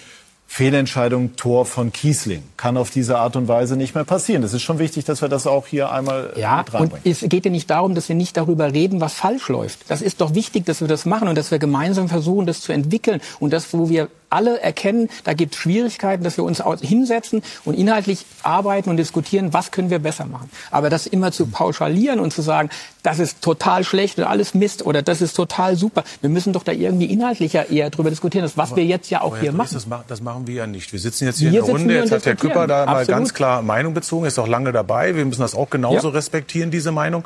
Fehlentscheidung Tor von Kiesling kann auf diese Art und Weise nicht mehr passieren. Das ist schon wichtig, dass wir das auch hier einmal äh, Ja, mit und reinbringen. es geht ja nicht darum, dass wir nicht darüber reden, was falsch läuft. Das ist doch wichtig, dass wir das machen und dass wir gemeinsam versuchen, das zu entwickeln. Und das, wo wir alle erkennen, da gibt es Schwierigkeiten, dass wir uns hinsetzen und inhaltlich arbeiten und diskutieren, was können wir besser machen. Aber das immer zu pauschalieren und zu sagen, das ist total schlecht und alles Mist oder das ist total super. Wir müssen doch da irgendwie inhaltlicher eher drüber diskutieren, das, was Aber- wir jetzt ja auch hier machen. Das, das machen wir ja nicht. Wir sitzen jetzt hier Wir in der Runde. Jetzt hat Herr. Küpper da mal Absolut. ganz klar Meinung bezogen, ist auch lange dabei. Wir müssen das auch genauso Ja. respektieren, diese Meinung.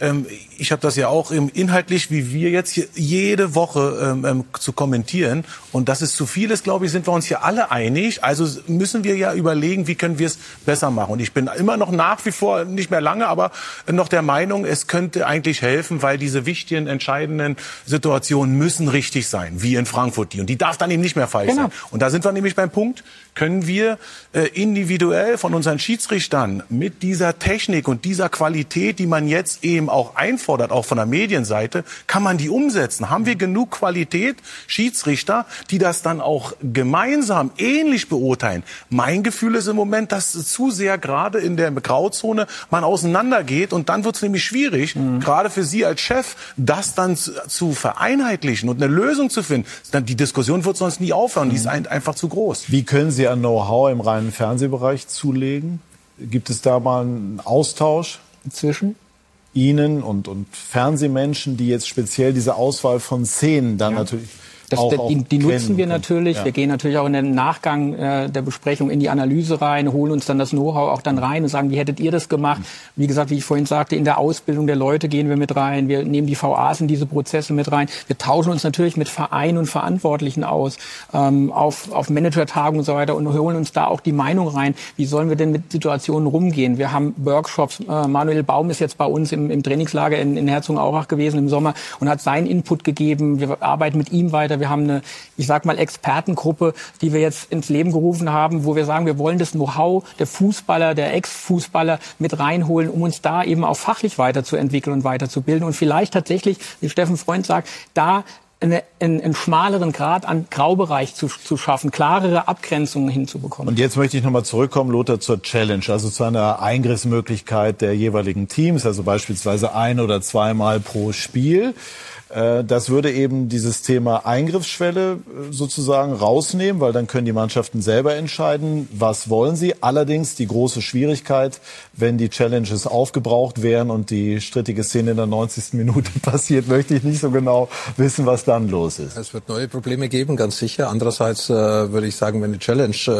Ähm, ich habe das ja auch inhaltlich, wie wir jetzt hier jede Woche ähm, ähm, zu kommentieren. Und das ist zu vieles, glaube ich, sind wir uns hier alle einig. Also müssen wir ja überlegen, wie können wir es besser machen. Und ich bin immer noch nach wie vor, nicht mehr lange, aber noch der Meinung, es könnte eigentlich helfen, weil diese wichtigen, entscheidenden Situationen müssen richtig sein, wie in Frankfurt die. Und die darf dann eben nicht mehr falsch Genau. sein. Und da sind wir nämlich beim Punkt, können wir äh, individuell von unseren Schiedsrichtern mit dieser Technik und dieser Qualität, die man jetzt eben auch einfordert, auch von der Medienseite, kann man die umsetzen? Haben wir genug Qualität, Schiedsrichter, die das dann auch gemeinsam ähnlich beurteilen? Mein Gefühl ist im Moment, dass zu sehr gerade in der Grauzone man auseinandergeht und dann wird es nämlich schwierig, gerade für Sie als Chef, das dann zu, zu vereinheitlichen und eine Lösung zu finden. Die Diskussion wird sonst nie aufhören, die ist ein, einfach zu groß. Wie können Sie an Know-how im reinen Fernsehbereich zulegen? Gibt es da mal einen Austausch zwischen Ihnen und, und Fernsehmenschen, die jetzt speziell diese Auswahl von Szenen dann natürlich Das, auch, die, die nutzen wir können? natürlich. Ja. Wir gehen natürlich auch in den Nachgang äh, der Besprechung in die Analyse rein, holen uns dann das Know-how auch dann rein und sagen, wie hättet ihr das gemacht? Wie gesagt, wie ich vorhin sagte, in der Ausbildung der Leute gehen wir mit rein. Wir nehmen die VAs in diese Prozesse mit rein. Wir tauschen uns natürlich mit Vereinen und Verantwortlichen aus, ähm, auf, auf Managertagungen und so weiter und holen uns da auch die Meinung rein. Wie sollen wir denn mit Situationen rumgehen? Wir haben Workshops. Äh, Manuel Baum ist jetzt bei uns im, im Trainingslager in, in Herzogenaurach gewesen im Sommer und hat seinen Input gegeben. Wir arbeiten mit ihm weiter. Wir haben eine, ich sag mal, Expertengruppe, die wir jetzt ins Leben gerufen haben, wo wir sagen, wir wollen das Know-how der Fußballer, der Ex-Fußballer mit reinholen, um uns da eben auch fachlich weiterzuentwickeln und weiterzubilden und vielleicht tatsächlich, wie Steffen Freund sagt, da eine, einen, einen schmaleren Grad an Graubereich zu, zu schaffen, klarere Abgrenzungen hinzubekommen. Und jetzt möchte ich nochmal zurückkommen, Lothar, zur Challenge, also zu einer Eingriffsmöglichkeit der jeweiligen Teams, also beispielsweise ein oder zweimal pro Spiel. Äh, Das würde eben dieses Thema Eingriffsschwelle äh, sozusagen rausnehmen, weil dann können die Mannschaften selber entscheiden, was wollen sie. Allerdings die große Schwierigkeit, wenn die Challenges aufgebraucht wären und die strittige Szene in der 90. Minute passiert, möchte ich nicht so genau wissen, was dann los ist. Es wird neue Probleme geben, ganz sicher. Andererseits äh, würde ich sagen, wenn die Challenge äh,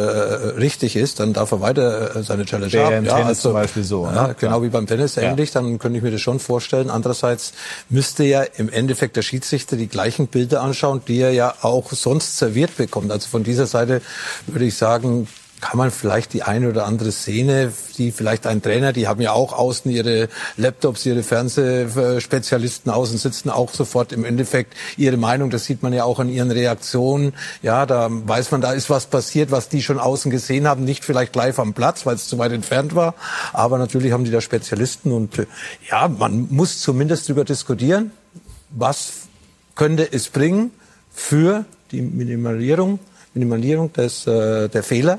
richtig ist, dann darf er weiter äh, seine Challenge Wäre haben. im Tennis zum Beispiel so, Ja, ne? genau Ja. wie beim Tennis Ja. ähnlich, dann könnte ich mir das schon vorstellen. Andererseits müsste ja im Endeffekt der Schiedsrichter die gleichen Bilder anschauen, die er ja auch sonst serviert bekommt. Also von dieser Seite würde ich sagen, kann man vielleicht die eine oder andere Szene, die vielleicht ein Trainer, die haben ja auch außen ihre Laptops, ihre Fernsehspezialisten außen sitzen auch sofort im Endeffekt ihre Meinung, das sieht man ja auch an ihren Reaktionen. Ja, da weiß man, da ist was passiert, was die schon außen gesehen haben, nicht vielleicht live am Platz, weil es zu weit entfernt war, aber natürlich haben die da Spezialisten und äh, ja, man muss zumindest darüber diskutieren, was könnte es bringen für die Minimalisierung, Minimalisierung des, äh, der Fehler,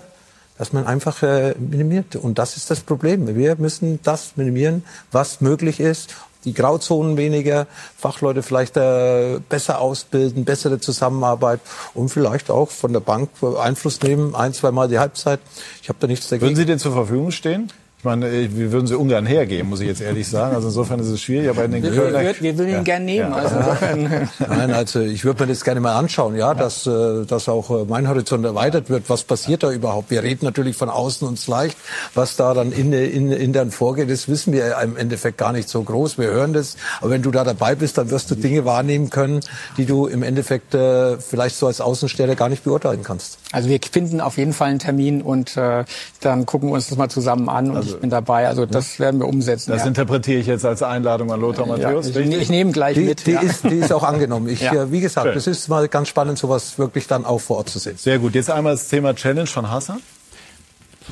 dass man einfach äh, minimiert. Und das ist das Problem. Wir müssen das minimieren, was möglich ist. Die Grauzonen weniger, Fachleute vielleicht äh, besser ausbilden, bessere Zusammenarbeit und vielleicht auch von der Bank Einfluss nehmen, ein, zweimal die Halbzeit. Ich habe da nichts dagegen. Würden Sie denn zur Verfügung stehen? Ich meine, äh, wir würden sie ungern hergeben, muss ich jetzt ehrlich sagen. Also insofern ist es schwierig, aber in den Wir, Kölner... wir, wir würden ihn Ja. gern nehmen. Ja. Also insofern, Nein, also ich würde mir das gerne mal anschauen, ja, dass, äh, dass auch äh, mein Horizont erweitert wird. Was passiert da überhaupt? Wir reden natürlich von außen uns leicht. Was da dann in, in, intern vorgeht, das wissen wir im Endeffekt gar nicht so groß. Wir hören das. Aber wenn du da dabei bist, dann wirst du Dinge wahrnehmen können, die du im Endeffekt äh, vielleicht so als Außenstelle gar nicht beurteilen kannst. Also wir finden auf jeden Fall einen Termin und äh, dann gucken wir uns das mal zusammen an und ich bin dabei. Also das werden wir umsetzen. Das ja. interpretiere ich jetzt als Einladung an Lothar ja, Matthäus. ich, richtig? ich nehme gleich Die, mit. die, ja. ist, die ist auch angenommen. Ich, Ja. äh, wie gesagt, Schön. das ist mal ganz spannend, sowas wirklich dann auch vor Ort zu sehen. Sehr gut. Jetzt einmal das Thema Challenge von Hassan.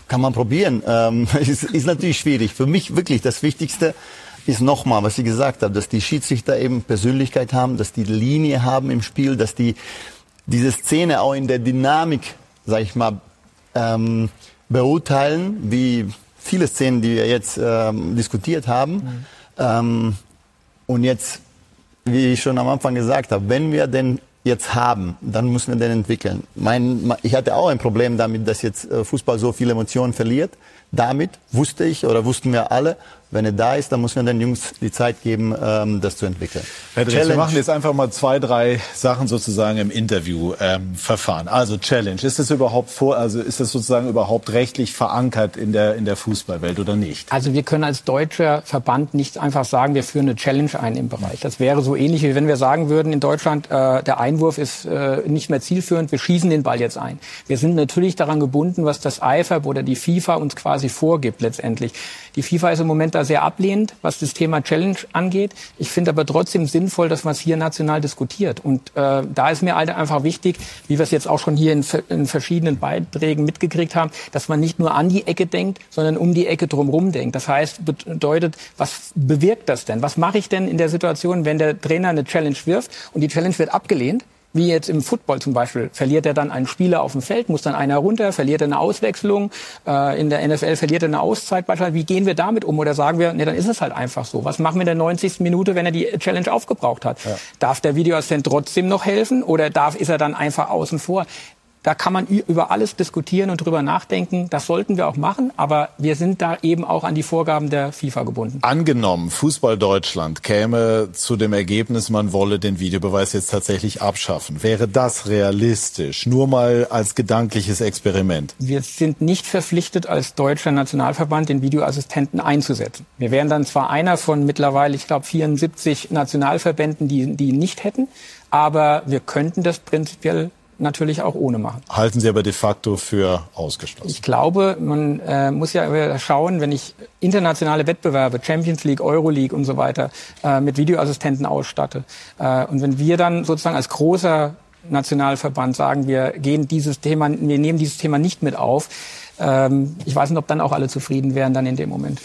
Kann man probieren. Ähm, ist, ist natürlich schwierig. Für mich wirklich das Wichtigste ist nochmal, was ich gesagt habe, dass die Schiedsrichter eben Persönlichkeit haben, dass die Linie haben im Spiel, dass die diese Szene auch in der Dynamik, sag ich mal, ähm, beurteilen, wie viele Szenen, die wir jetzt ähm, diskutiert haben. Ähm, und jetzt, wie ich schon am Anfang gesagt habe, wenn wir den jetzt haben, dann müssen wir den entwickeln. Mein, ich hatte auch ein Problem damit, dass jetzt äh, Fußball so viele Emotionen verliert. Damit wusste ich oder wussten wir alle, wenn er da ist, dann muss man den Jungs die Zeit geben, ähm, das zu entwickeln. Herr Dres, wir machen jetzt einfach mal zwei, drei Sachen sozusagen im Interview ähm, verfahren. Also Challenge, ist das überhaupt vor, also ist das sozusagen überhaupt rechtlich verankert in der in der Fußballwelt oder nicht? Also wir können als deutscher Verband nicht einfach sagen, wir führen eine Challenge ein im Bereich. Das wäre so ähnlich wie wenn wir sagen würden in Deutschland, äh, der Einwurf ist äh, nicht mehr zielführend, wir schießen den Ball jetzt ein. Wir sind natürlich daran gebunden, was das IFAB oder die FIFA uns quasi vorgibt letztendlich. Die FIFA ist im Moment da sehr ablehnend, was das Thema Challenge angeht. Ich finde aber trotzdem sinnvoll, dass man es hier national diskutiert. Und äh, da ist mir halt einfach wichtig, wie wir es jetzt auch schon hier in, in, verschiedenen Beiträgen mitgekriegt haben, dass man nicht nur an die Ecke denkt, sondern um die Ecke drumherum denkt. Das heißt, bedeutet, was bewirkt das denn? Was mache ich denn in der Situation, wenn der Trainer eine Challenge wirft und die Challenge wird abgelehnt? Wie jetzt im Football zum Beispiel, verliert er dann einen Spieler auf dem Feld, muss dann einer runter, verliert er eine Auswechslung, äh, in der NFL verliert er eine Auszeit beispielsweise. Wie gehen wir damit um? Oder sagen wir, nee, dann ist es halt einfach so. Was machen wir in der 90. Minute, wenn er die Challenge aufgebraucht hat? Ja. Darf der Videoassistent trotzdem noch helfen oder darf, ist er dann einfach außen vor? Da kann man über alles diskutieren und drüber nachdenken. Das sollten wir auch machen, aber wir sind da eben auch an die Vorgaben der FIFA gebunden. Angenommen, Fußball Deutschland käme zu dem Ergebnis, man wolle den Videobeweis jetzt tatsächlich abschaffen. Wäre das realistisch? Nur mal als gedankliches Experiment. Wir sind nicht verpflichtet, als deutscher Nationalverband den Videoassistenten einzusetzen. Wir wären dann zwar einer von mittlerweile, ich glaube, 74 Nationalverbänden, die, die ihn nicht hätten, aber wir könnten das prinzipiell natürlich auch ohne machen. Halten Sie aber de facto für ausgeschlossen? Ich glaube, man äh, muss ja schauen, wenn ich internationale Wettbewerbe, Champions League, Euroleague und so weiter, äh, mit Videoassistenten ausstatte. Äh, und wenn wir dann sozusagen als großer Nationalverband sagen, wir gehen dieses Thema, wir nehmen dieses Thema nicht mit auf, ähm, ich weiß nicht, ob dann auch alle zufrieden wären dann in dem Moment.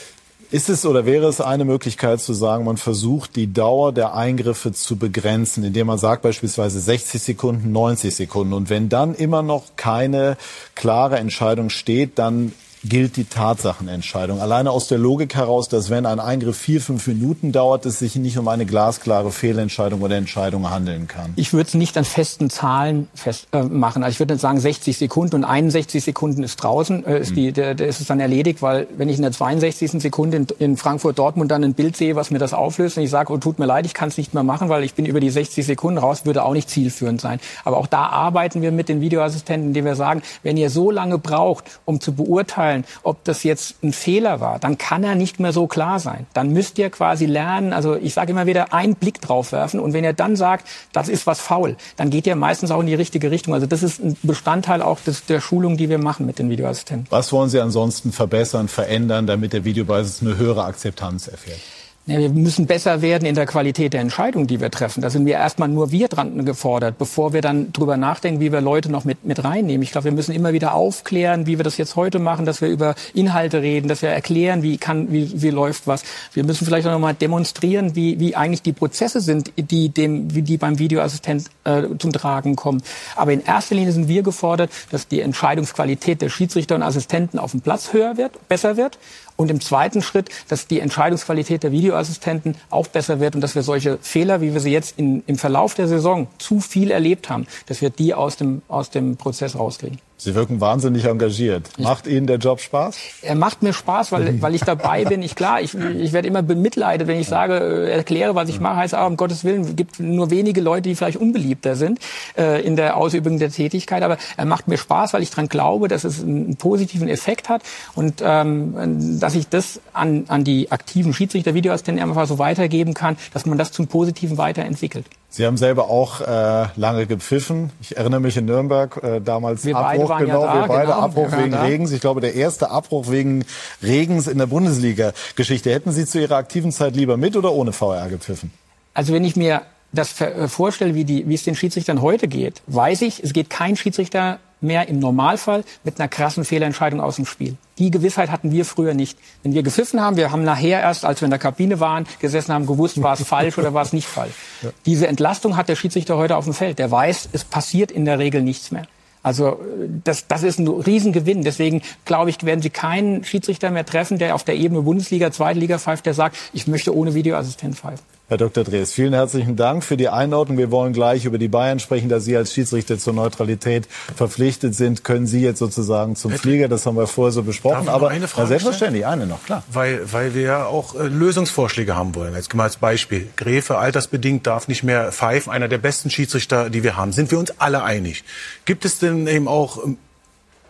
Ist es oder wäre es eine Möglichkeit zu sagen, man versucht die Dauer der Eingriffe zu begrenzen, indem man sagt beispielsweise 60 Sekunden, 90 Sekunden? Und wenn dann immer noch keine klare Entscheidung steht, dann gilt die Tatsachenentscheidung. Alleine aus der Logik heraus, dass wenn ein Eingriff vier, fünf Minuten dauert, es sich nicht um eine glasklare Fehlentscheidung oder Entscheidung handeln kann. Ich würde es nicht an festen Zahlen fest, äh, machen. Also ich würde nicht sagen 60 Sekunden und 61 Sekunden ist draußen, äh, ist, hm. die, der, der ist es dann erledigt, weil wenn ich in der 62. Sekunde in, in Frankfurt-Dortmund dann ein Bild sehe, was mir das auflöst und ich sage, oh, tut mir leid, ich kann es nicht mehr machen, weil ich bin über die 60 Sekunden raus, würde auch nicht zielführend sein. Aber auch da arbeiten wir mit den Videoassistenten, indem wir sagen, wenn ihr so lange braucht, um zu beurteilen, beurteilen, ob das jetzt ein Fehler war, dann kann er nicht mehr so klar sein. Dann müsst ihr quasi lernen, also ich sage immer wieder, einen Blick drauf werfen und wenn ihr dann sagt, das ist was faul, dann geht ihr meistens auch in die richtige Richtung. Also das ist ein Bestandteil auch des, der Schulung, die wir machen mit den Videoassistenten. Was wollen Sie ansonsten verbessern, verändern, damit der Videobeweis eine höhere Akzeptanz erfährt? Wir müssen besser werden in der Qualität der Entscheidungen, die wir treffen. Da sind wir erstmal nur wir dran gefordert, bevor wir dann drüber nachdenken, wie wir Leute noch mit, mit reinnehmen. Ich glaube, wir müssen immer wieder aufklären, wie wir das jetzt heute machen, dass wir über Inhalte reden, dass wir erklären, wie kann, wie, wie läuft was. Wir müssen vielleicht auch noch mal demonstrieren, wie, wie eigentlich die Prozesse sind, die dem, wie die beim Videoassistent äh, zum Tragen kommen. Aber in erster Linie sind wir gefordert, dass die Entscheidungsqualität der Schiedsrichter und Assistenten auf dem Platz höher wird, besser wird und im zweiten Schritt, dass die Entscheidungsqualität der Videoassistenten auch besser wird und dass wir solche Fehler, wie wir sie jetzt in, im Verlauf der Saison zu viel erlebt haben, dass wir die aus dem, aus dem Prozess rauskriegen. Sie wirken wahnsinnig engagiert. Macht Ihnen der Job Spaß? Er macht mir Spaß, weil, weil ich dabei bin. Ich klar, ich, ich werde immer bemitleidet, wenn ich sage, äh, erkläre, was ich mache. Heißt, aber um Gottes Willen, gibt nur wenige Leute, die vielleicht unbeliebter sind äh, in der Ausübung der Tätigkeit. Aber er macht mir Spaß, weil ich dran glaube, dass es einen positiven Effekt hat und ähm, dass ich das an, an die aktiven Schiedsrichter, Videoassistenten einfach so weitergeben kann, dass man das zum Positiven weiterentwickelt. Sie haben selber auch äh, lange gepfiffen. Ich erinnere mich in Nürnberg äh, damals wir Abbruch, genau, ja da, wir beide genau. Abbruch wegen da. Regens. Ich glaube, der erste Abbruch wegen Regens in der Bundesliga-Geschichte. Hätten Sie zu Ihrer aktiven Zeit lieber mit oder ohne VR gepfiffen? Also wenn ich mir das äh, vorstelle, wie, die, wie es den Schiedsrichtern heute geht, weiß ich, es geht kein Schiedsrichter mehr im Normalfall mit einer krassen Fehlentscheidung aus dem Spiel. Die Gewissheit hatten wir früher nicht. Wenn wir gepfiffen haben, wir haben nachher erst, als wir in der Kabine waren, gesessen haben, gewusst, war es falsch oder war es nicht falsch. Ja. Diese Entlastung hat der Schiedsrichter heute auf dem Feld. Der weiß, es passiert in der Regel nichts mehr. Also das, das ist ein Riesengewinn. Deswegen glaube ich, werden Sie keinen Schiedsrichter mehr treffen, der auf der Ebene Bundesliga, Zweitliga pfeift, der sagt, ich möchte ohne Videoassistent pfeifen. Herr Dr. Drees, vielen herzlichen Dank für die Einordnung. Wir wollen gleich über die Bayern sprechen, da Sie als Schiedsrichter zur Neutralität verpflichtet sind. Können Sie jetzt sozusagen zum Flieger? Das haben wir vorher so besprochen. Aber eine Frage na, selbstverständlich, eine noch, klar. Weil, weil wir ja auch äh, Lösungsvorschläge haben wollen. Jetzt mal als Beispiel. Gräfe, altersbedingt, darf nicht mehr pfeifen. Einer der besten Schiedsrichter, die wir haben. Sind wir uns alle einig? Gibt es denn eben auch ähm,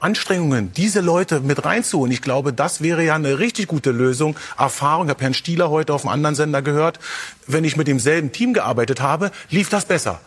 Anstrengungen, diese Leute mit reinzuholen. Ich glaube, das wäre ja eine richtig gute Lösung. Erfahrung, ich habe Herrn Stieler heute auf einem anderen Sender gehört. Wenn ich mit demselben Team gearbeitet habe, lief das besser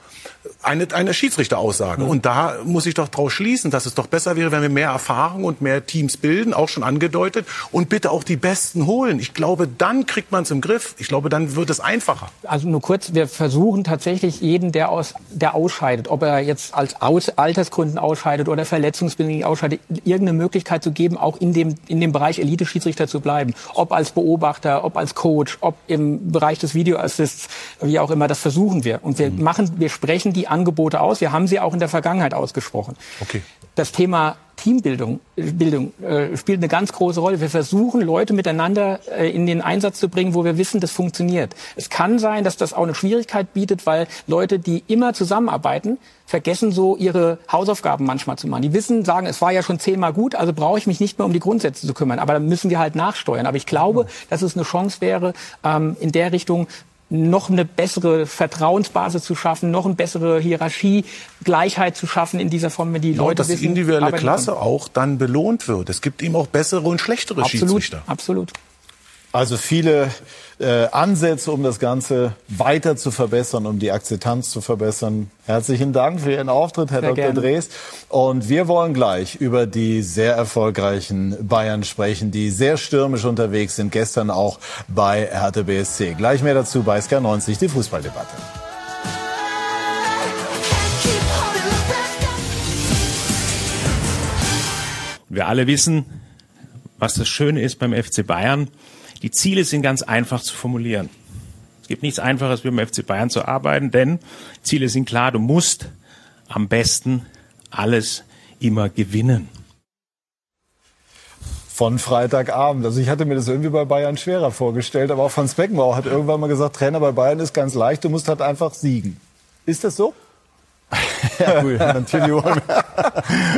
eine, eine Schiedsrichteraussage. Mhm. Und da muss ich doch draus schließen, dass es doch besser wäre, wenn wir mehr Erfahrung und mehr Teams bilden, auch schon angedeutet, und bitte auch die Besten holen. Ich glaube, dann kriegt man es im Griff. Ich glaube, dann wird es einfacher. Also nur kurz, wir versuchen tatsächlich jeden, der, aus, der ausscheidet, ob er jetzt als aus Altersgründen ausscheidet oder verletzungsbedingt ausscheidet, irgendeine Möglichkeit zu geben, auch in dem, in dem Bereich Elite-Schiedsrichter zu bleiben. Ob als Beobachter, ob als Coach, ob im Bereich des Videoassists, wie auch immer, das versuchen wir. Und wir mhm. machen, wir sprechen die Angebote aus. Wir haben sie auch in der Vergangenheit ausgesprochen. Okay. Das Thema Teambildung Bildung, äh, spielt eine ganz große Rolle. Wir versuchen, Leute miteinander äh, in den Einsatz zu bringen, wo wir wissen, das funktioniert. Es kann sein, dass das auch eine Schwierigkeit bietet, weil Leute, die immer zusammenarbeiten, vergessen so ihre Hausaufgaben manchmal zu machen. Die wissen, sagen, es war ja schon zehnmal gut, also brauche ich mich nicht mehr um die Grundsätze zu kümmern. Aber dann müssen wir halt nachsteuern. Aber ich glaube, dass es eine Chance wäre, ähm, in der Richtung noch eine bessere Vertrauensbasis zu schaffen, noch eine bessere Hierarchie, Gleichheit zu schaffen in dieser Form, wenn die ja, Leute dass wissen, die individuelle Klasse können. auch dann belohnt wird. Es gibt eben auch bessere und schlechtere absolut, Schiedsrichter. Absolut. Also viele äh, Ansätze, um das Ganze weiter zu verbessern, um die Akzeptanz zu verbessern. Herzlichen Dank für Ihren Auftritt, Herr sehr Dr. Gerne. Drees. Und wir wollen gleich über die sehr erfolgreichen Bayern sprechen, die sehr stürmisch unterwegs sind, gestern auch bei Hertha BSC. Gleich mehr dazu bei SK90, die Fußballdebatte. Wir alle wissen, was das Schöne ist beim FC Bayern. Die Ziele sind ganz einfach zu formulieren. Es gibt nichts Einfaches, wie beim FC Bayern zu arbeiten, denn Ziele sind klar. Du musst am besten alles immer gewinnen. Von Freitagabend. Also ich hatte mir das irgendwie bei Bayern schwerer vorgestellt, aber auch Franz Beckenbauer hat irgendwann mal gesagt, Trainer bei Bayern ist ganz leicht, du musst halt einfach siegen. Ist das so? Ja, gut, natürlich wollen wir.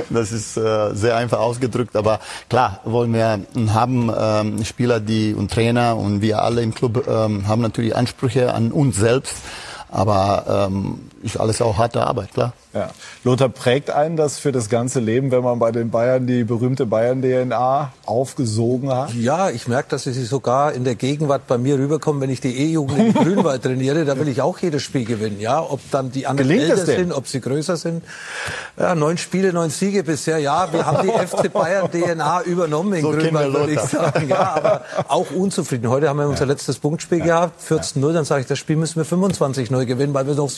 Das ist äh, sehr einfach ausgedrückt, aber klar wollen wir haben ähm, Spieler, die und Trainer und wir alle im Club ähm, haben natürlich Ansprüche an uns selbst, aber ähm, ist alles auch harte Arbeit, klar. Ja. Lothar prägt einen das für das ganze Leben, wenn man bei den Bayern die berühmte Bayern-DNA aufgesogen hat? Ja, ich merke, dass sie sogar in der Gegenwart bei mir rüberkommen, wenn ich die E-Jugend in Grünwald trainiere. Da will ich auch jedes Spiel gewinnen. Ja, ob dann die anderen Gelingt älter sind, ob sie größer sind. Ja, neun Spiele, neun Siege bisher. Ja, wir haben die FC Bayern-DNA übernommen in so Grünwald, würde ich sagen. Ja, aber auch unzufrieden. Heute haben wir unser letztes Punktspiel ja. gehabt, 14-0. Dann sage ich, das Spiel müssen wir 25-0 gewinnen, weil wir noch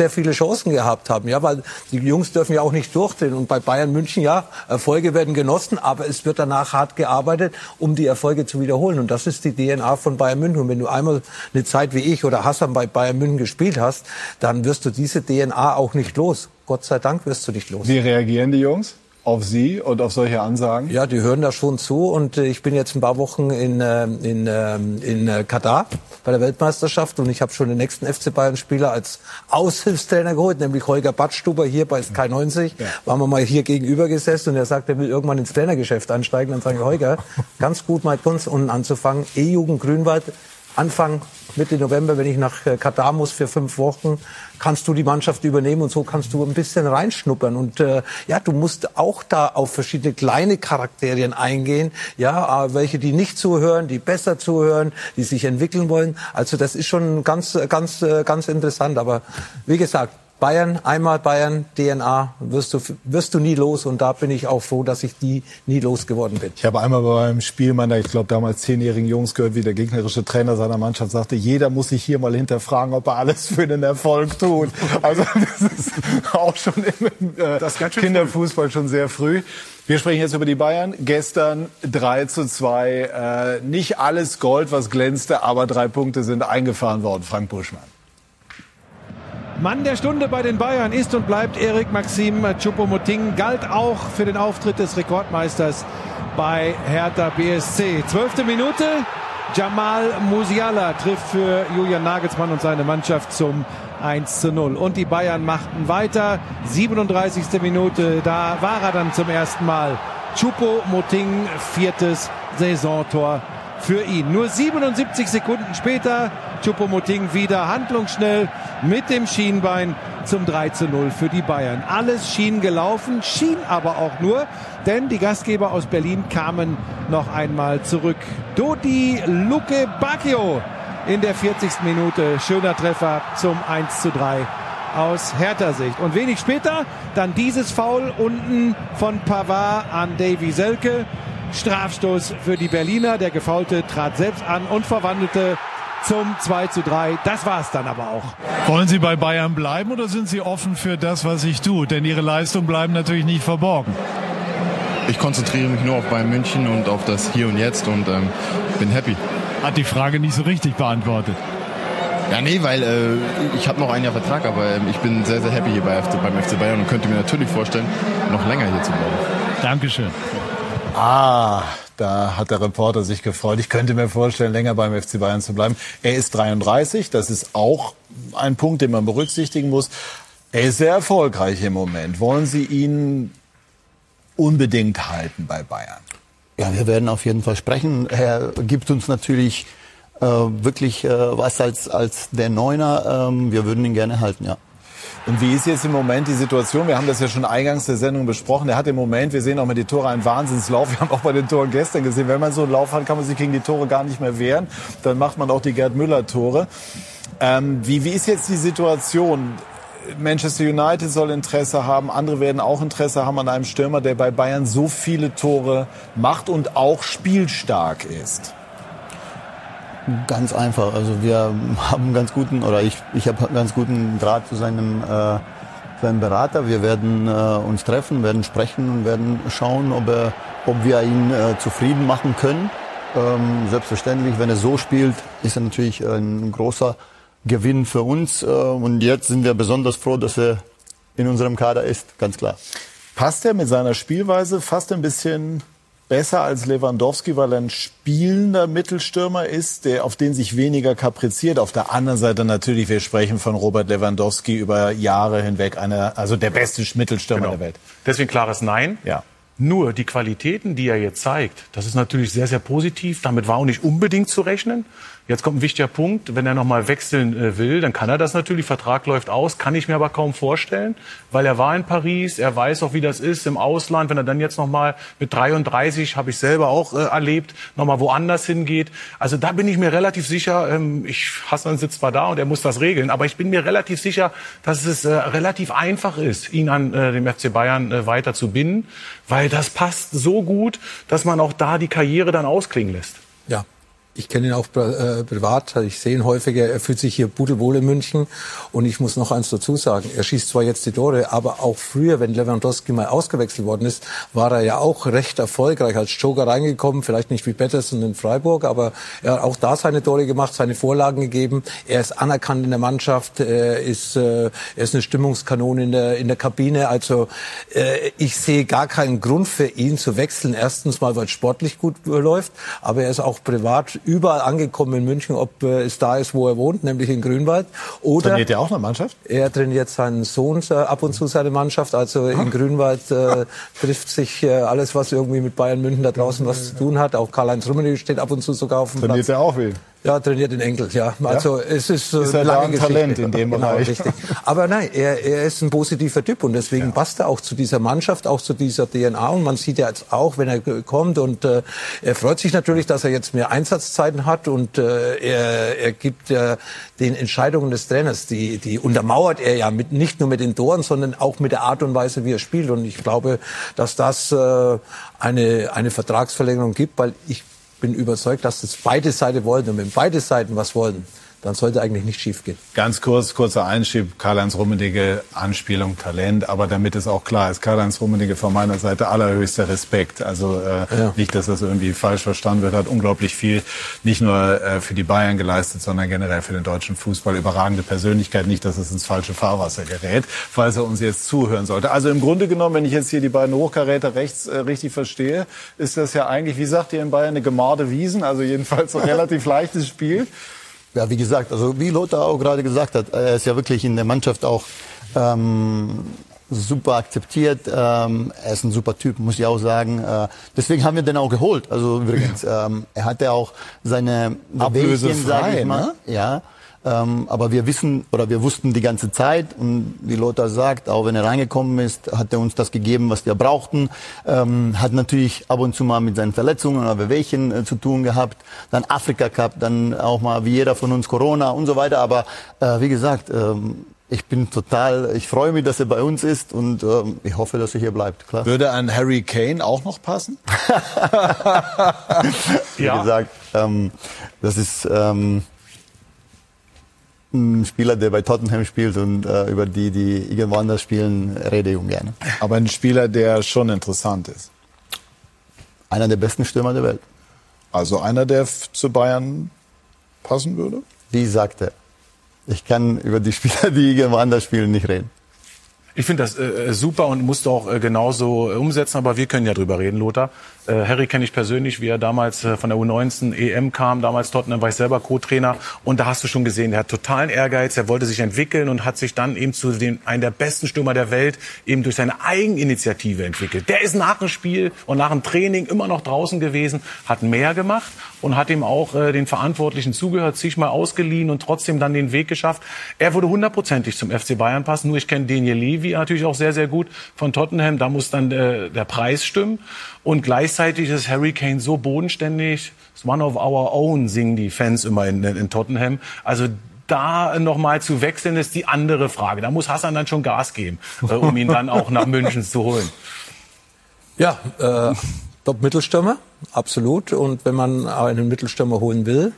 sehr viele Chancen gehabt haben. Ja, weil die Jungs dürfen ja auch nicht durchdrehen. Und bei Bayern München, ja, Erfolge werden genossen, aber es wird danach hart gearbeitet, um die Erfolge zu wiederholen. Und das ist die DNA von Bayern München. Und wenn du einmal eine Zeit wie ich oder Hassan bei Bayern München gespielt hast, dann wirst du diese DNA auch nicht los. Gott sei Dank wirst du nicht los. Wie reagieren die Jungs? Auf Sie und auf solche Ansagen? Ja, die hören da schon zu und äh, ich bin jetzt ein paar Wochen in, äh, in, äh, in äh, Katar bei der Weltmeisterschaft und ich habe schon den nächsten FC Bayern Spieler als Aushilfstrainer geholt, nämlich Holger Badstuber hier bei Sky 90. Ja. Waren wir mal hier gegenüber gesessen und er sagt, er will irgendwann ins Trainergeschäft einsteigen. Dann sage ich, Holger, ganz gut mal ganz unten anzufangen. E-Jugend Grünwald, Anfang Mitte November, wenn ich nach äh, Katar muss für fünf Wochen, kannst du die Mannschaft übernehmen und so kannst du ein bisschen reinschnuppern. Und äh, ja, du musst auch da auf verschiedene kleine Charakterien eingehen, ja, äh, welche die nicht zuhören, die besser zuhören, die sich entwickeln wollen. Also das ist schon ganz, ganz, äh, ganz interessant. Aber wie gesagt, Bayern, einmal Bayern, DNA, wirst du, wirst du nie los. Und da bin ich auch froh, dass ich die nie losgeworden bin. Ich habe einmal beim Spiel meiner, ich glaube, damals zehnjährigen Jungs gehört, wie der gegnerische Trainer seiner Mannschaft sagte, jeder muss sich hier mal hinterfragen, ob er alles für den Erfolg tut. Also das ist auch schon im äh, Kinderfußball früh. schon sehr früh. Wir sprechen jetzt über die Bayern. Gestern 3 zu 2. Äh, nicht alles Gold, was glänzte, aber drei Punkte sind eingefahren worden. Frank Buschmann. Mann der Stunde bei den Bayern ist und bleibt Erik Maxim Choupo-Moting, galt auch für den Auftritt des Rekordmeisters bei Hertha BSC. Zwölfte Minute, Jamal Musiala trifft für Julian Nagelsmann und seine Mannschaft zum 1 zu 0. Und die Bayern machten weiter. 37. Minute, da war er dann zum ersten Mal. Chupo Moting, viertes Saisontor für ihn. Nur 77 Sekunden später, Chupomoting wieder handlungsschnell mit dem Schienbein zum 3 zu 0 für die Bayern. Alles schien gelaufen, schien aber auch nur, denn die Gastgeber aus Berlin kamen noch einmal zurück. Dodi Luke Bacchio in der 40. Minute. Schöner Treffer zum 1 zu 3 aus Hertha-Sicht. Und wenig später dann dieses Foul unten von Pavard an Davy Selke. Strafstoß für die Berliner. Der Gefaulte trat selbst an und verwandelte zum 2 zu 3. Das war es dann aber auch. Wollen Sie bei Bayern bleiben oder sind Sie offen für das, was sich tut? Denn Ihre Leistungen bleiben natürlich nicht verborgen. Ich konzentriere mich nur auf Bayern München und auf das Hier und Jetzt und ähm, bin happy. Hat die Frage nicht so richtig beantwortet. Ja, nee, weil äh, ich habe noch ein Jahr Vertrag, aber äh, ich bin sehr, sehr happy hier bei FC, beim FC Bayern und könnte mir natürlich vorstellen, noch länger hier zu bleiben. Dankeschön. Ah, da hat der Reporter sich gefreut. Ich könnte mir vorstellen, länger beim FC Bayern zu bleiben. Er ist 33, das ist auch ein Punkt, den man berücksichtigen muss. Er ist sehr erfolgreich im Moment. Wollen Sie ihn unbedingt halten bei Bayern? Ja, wir werden auf jeden Fall sprechen. Er gibt uns natürlich äh, wirklich äh, was als, als der Neuner. Ähm, wir würden ihn gerne halten, ja. Und wie ist jetzt im Moment die Situation? Wir haben das ja schon eingangs der Sendung besprochen. Er hat im Moment, wir sehen auch mit den Tore einen Wahnsinnslauf. Wir haben auch bei den Toren gestern gesehen, wenn man so einen Lauf hat, kann man sich gegen die Tore gar nicht mehr wehren. Dann macht man auch die Gerd Müller Tore. Ähm, wie, wie ist jetzt die Situation? Manchester United soll Interesse haben, andere werden auch Interesse haben an einem Stürmer, der bei Bayern so viele Tore macht und auch spielstark ist. Ganz einfach. Also wir haben einen ganz guten, oder ich, ich habe einen ganz guten Draht zu seinem, äh, seinem Berater. Wir werden äh, uns treffen, werden sprechen und werden schauen, ob, er, ob wir ihn äh, zufrieden machen können. Ähm, selbstverständlich, wenn er so spielt, ist er natürlich ein großer Gewinn für uns. Äh, und jetzt sind wir besonders froh, dass er in unserem Kader ist, ganz klar. Passt er mit seiner Spielweise fast ein bisschen besser als Lewandowski, weil er ein spielender Mittelstürmer ist, der, auf den sich weniger kapriziert. Auf der anderen Seite natürlich, wir sprechen von Robert Lewandowski über Jahre hinweg, einer, also der beste Mittelstürmer genau. der Welt. Deswegen klares Nein. Ja. Nur die Qualitäten, die er jetzt zeigt, das ist natürlich sehr, sehr positiv. Damit war auch nicht unbedingt zu rechnen. Jetzt kommt ein wichtiger Punkt. Wenn er nochmal wechseln äh, will, dann kann er das natürlich. Vertrag läuft aus. Kann ich mir aber kaum vorstellen, weil er war in Paris. Er weiß auch, wie das ist im Ausland. Wenn er dann jetzt nochmal mit 33, habe ich selber auch äh, erlebt, nochmal woanders hingeht. Also da bin ich mir relativ sicher. Ähm, ich, Hassan sitzt zwar da und er muss das regeln, aber ich bin mir relativ sicher, dass es äh, relativ einfach ist, ihn an äh, dem FC Bayern äh, weiter zu binden, weil das passt so gut, dass man auch da die Karriere dann ausklingen lässt. Ich kenne ihn auch äh, privat, ich sehe ihn häufiger, er fühlt sich hier pudelwohl in München. Und ich muss noch eins dazu sagen, er schießt zwar jetzt die Tore, aber auch früher, wenn Lewandowski mal ausgewechselt worden ist, war er ja auch recht erfolgreich als Joker reingekommen, vielleicht nicht wie Pettersen in Freiburg, aber er hat auch da seine Tore gemacht, seine Vorlagen gegeben. Er ist anerkannt in der Mannschaft, er ist, äh, er ist eine Stimmungskanone in der, in der Kabine. Also äh, ich sehe gar keinen Grund für ihn zu wechseln. Erstens mal, weil es sportlich gut läuft, aber er ist auch privat überall angekommen in München, ob äh, es da ist, wo er wohnt, nämlich in Grünwald. Oder trainiert er auch eine Mannschaft? Er trainiert seinen Sohn äh, ab und zu seine Mannschaft. Also in hm. Grünwald äh, trifft sich äh, alles, was irgendwie mit Bayern München da draußen was zu tun hat. Auch Karl-Heinz Rummenigge steht ab und zu sogar auf dem trainiert Platz. Trainiert er auch wen? Ja, trainiert in Enkel, ja. Also ja? es ist, ist äh, lange ein Talent in dem genau, Bereich. Richtig. Aber nein, er, er ist ein positiver Typ und deswegen ja. passt er auch zu dieser Mannschaft, auch zu dieser DNA. Und man sieht ja jetzt auch, wenn er kommt und äh, er freut sich natürlich, dass er jetzt mehr Einsatzzeiten hat und äh, er, er gibt äh, den Entscheidungen des Trainers, die, die untermauert er ja mit, nicht nur mit den Toren, sondern auch mit der Art und Weise, wie er spielt. Und ich glaube, dass das äh, eine, eine Vertragsverlängerung gibt, weil ich bin überzeugt, dass das beide Seiten wollen. Und wenn beide Seiten was wollen, dann sollte eigentlich nicht schiefgehen. Ganz kurz, kurzer Einschieb, Karl-Heinz Rummenigge, Anspielung, Talent, aber damit es auch klar ist, Karl-Heinz Rummenigge von meiner Seite allerhöchster Respekt. Also äh, ja. nicht, dass das irgendwie falsch verstanden wird, hat unglaublich viel, nicht nur äh, für die Bayern geleistet, sondern generell für den deutschen Fußball. Überragende Persönlichkeit, nicht, dass es ins falsche Fahrwasser gerät, falls er uns jetzt zuhören sollte. Also im Grunde genommen, wenn ich jetzt hier die beiden Hochkaräter rechts äh, richtig verstehe, ist das ja eigentlich, wie sagt ihr in Bayern, eine gemarde Wiesen, also jedenfalls ein relativ leichtes Spiel. Ja, wie gesagt, also wie Lothar auch gerade gesagt hat, er ist ja wirklich in der Mannschaft auch ähm, super akzeptiert. Ähm, er ist ein super Typ, muss ich auch sagen. Äh, deswegen haben wir den auch geholt. Also übrigens, ähm, er hatte auch seine Wehchen, sag ich mal. Ne? Ja. Ähm, aber wir wissen oder wir wussten die ganze Zeit und wie Lothar sagt, auch wenn er reingekommen ist, hat er uns das gegeben, was wir brauchten. Ähm, hat natürlich ab und zu mal mit seinen Verletzungen oder Wehwehchen äh, zu tun gehabt. Dann Afrika Cup, dann auch mal wie jeder von uns Corona und so weiter. Aber äh, wie gesagt, ähm, ich bin total, ich freue mich, dass er bei uns ist und ähm, ich hoffe, dass er hier bleibt. Klar. Würde ein Harry Kane auch noch passen? wie ja. gesagt, ähm, das ist ähm, ein Spieler, der bei Tottenham spielt und äh, über die, die irgendwo anders spielen, rede ich ungern. Aber ein Spieler, der schon interessant ist. Einer der besten Stürmer der Welt. Also einer, der zu Bayern passen würde? Wie sagte, ich kann über die Spieler, die irgendwo anders spielen, nicht reden. Ich finde das äh, super und musst auch äh, genauso äh, umsetzen, aber wir können ja drüber reden, Lothar. Äh, Harry kenne ich persönlich, wie er damals äh, von der U19 EM kam, damals Tottenham war ich selber Co-Trainer und da hast du schon gesehen, er hat totalen Ehrgeiz, er wollte sich entwickeln und hat sich dann eben zu den einem der besten Stürmer der Welt eben durch seine Eigeninitiative entwickelt. Der ist nach dem Spiel und nach dem Training immer noch draußen gewesen, hat mehr gemacht und hat ihm auch äh, den Verantwortlichen zugehört, sich mal ausgeliehen und trotzdem dann den Weg geschafft. Er würde hundertprozentig zum FC Bayern passen, nur ich kenne Daniel Levy natürlich auch sehr, sehr gut von Tottenham, da muss dann äh, der Preis stimmen und gleichzeitig ist Harry Kane so bodenständig. It's one of our own, singen die Fans immer in, in Tottenham. Also da nochmal zu wechseln, ist die andere Frage. Da muss Hassan dann schon Gas geben, äh, um ihn dann auch nach München zu holen. Ja, äh, Top-Mittelstürmer, absolut. Und wenn man einen Mittelstürmer holen will,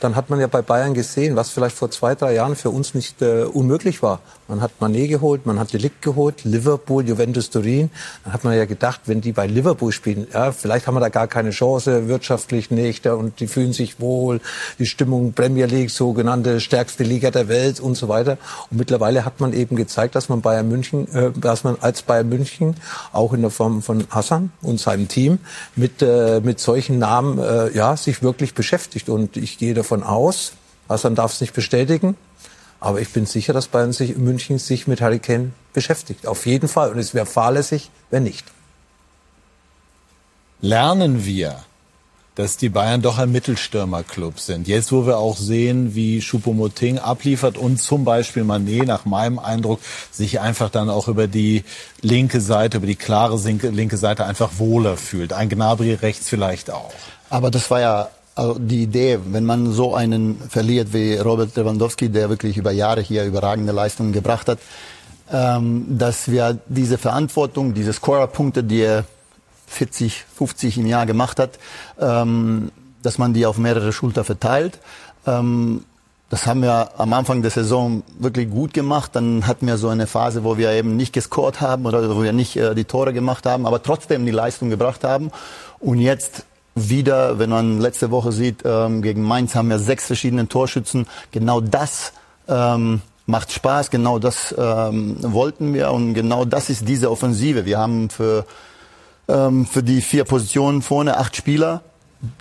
dann hat man ja bei Bayern gesehen, was vielleicht vor zwei, drei Jahren für uns nicht äh, unmöglich war. Man hat Manet geholt, man hat Delikt geholt, Liverpool, Juventus Turin. Dann hat man ja gedacht, wenn die bei Liverpool spielen, ja, vielleicht haben wir da gar keine Chance, wirtschaftlich nicht, und die fühlen sich wohl, die Stimmung Premier League, sogenannte stärkste Liga der Welt und so weiter. Und mittlerweile hat man eben gezeigt, dass man Bayern München, äh, dass man als Bayern München auch in der Form von Hassan und seinem Team mit äh, mit solchen Namen äh, ja sich wirklich beschäftigt. Und ich gehe davon aus, Hassan darf es nicht bestätigen, aber ich bin sicher, dass Bayern sich München sich mit Harry Kane beschäftigt. Auf jeden Fall. Und es wäre fahrlässig, wenn nicht. Lernen wir, dass die Bayern doch ein Mittelstürmerclub sind. Jetzt, wo wir auch sehen, wie Choupo-Moting abliefert und zum Beispiel Manet, nach meinem Eindruck, sich einfach dann auch über die linke Seite, über die klare linke Seite einfach wohler fühlt. Ein Gnabry rechts vielleicht auch. Aber das war ja also die Idee, wenn man so einen verliert wie Robert Lewandowski, der wirklich über Jahre hier überragende Leistungen gebracht hat, ähm, dass wir diese Verantwortung, diese Scorerpunkte, die er 40, 50 im Jahr gemacht hat, ähm, dass man die auf mehrere Schulter verteilt. Ähm, das haben wir am Anfang der Saison wirklich gut gemacht. Dann hatten wir so eine Phase, wo wir eben nicht gescored haben oder wo wir nicht äh, die Tore gemacht haben, aber trotzdem die Leistung gebracht haben. Und jetzt wieder, wenn man letzte Woche sieht, ähm, gegen Mainz haben wir sechs verschiedene Torschützen. Genau das ähm, macht Spaß, genau das ähm, wollten wir und genau das ist diese Offensive. Wir haben für, ähm, für die vier Positionen vorne acht Spieler,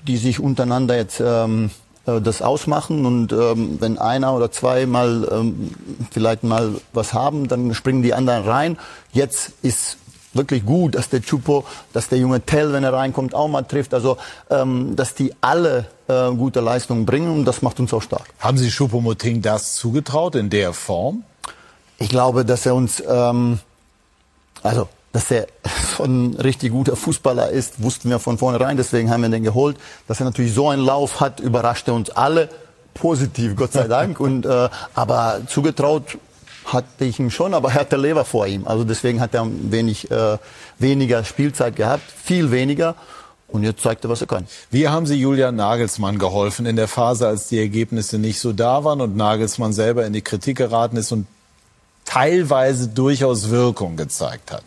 die sich untereinander jetzt ähm, äh, das ausmachen und ähm, wenn einer oder zwei mal ähm, vielleicht mal was haben, dann springen die anderen rein. Jetzt ist wirklich gut, dass der Chupo, dass der junge Tell, wenn er reinkommt, auch mal trifft. Also, ähm, dass die alle äh, gute Leistungen bringen und das macht uns auch stark. Haben Sie Chupo-Moting das zugetraut in der Form? Ich glaube, dass er uns, ähm, also dass er so ein richtig guter Fußballer ist, wussten wir von vornherein, deswegen haben wir den geholt. Dass er natürlich so einen Lauf hat, überraschte uns alle positiv, Gott sei Dank. Und, äh, aber zugetraut hatte ich ihm schon, aber er hatte Lever vor ihm. Also deswegen hat er wenig, äh, weniger Spielzeit gehabt, viel weniger. Und jetzt zeigt er, was er kann. Wie haben Sie Julian Nagelsmann geholfen in der Phase, als die Ergebnisse nicht so da waren und Nagelsmann selber in die Kritik geraten ist und teilweise durchaus Wirkung gezeigt hat?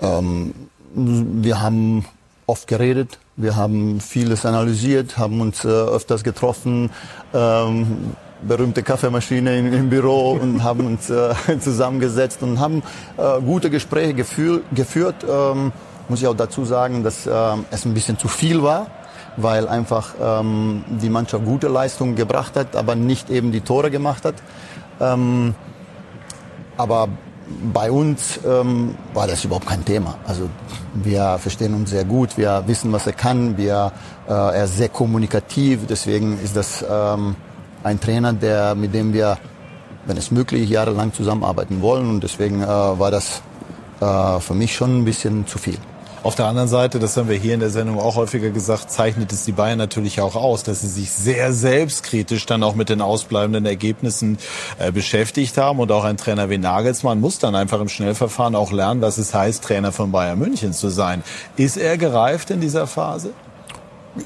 Ähm, wir haben oft geredet, wir haben vieles analysiert, haben uns äh, öfters getroffen, ähm, berühmte Kaffeemaschine im, im Büro und haben uns äh, zusammengesetzt und haben äh, gute Gespräche gefühl, geführt. Ähm, muss ich auch dazu sagen, dass äh, es ein bisschen zu viel war, weil einfach ähm, die Mannschaft gute Leistungen gebracht hat, aber nicht eben die Tore gemacht hat. Ähm, aber bei uns ähm, war das überhaupt kein Thema. Also wir verstehen uns sehr gut, wir wissen, was er kann, wir, äh, er ist sehr kommunikativ, deswegen ist das ähm, ein Trainer, der, mit dem wir, wenn es möglich, jahrelang zusammenarbeiten wollen und deswegen äh, war das äh, für mich schon ein bisschen zu viel. Auf der anderen Seite, das haben wir hier in der Sendung auch häufiger gesagt, zeichnet es die Bayern natürlich auch aus, dass sie sich sehr selbstkritisch dann auch mit den ausbleibenden Ergebnissen äh, beschäftigt haben. Und auch ein Trainer wie Nagelsmann muss dann einfach im Schnellverfahren auch lernen, was es heißt, Trainer von Bayern München zu sein. Ist er gereift in dieser Phase?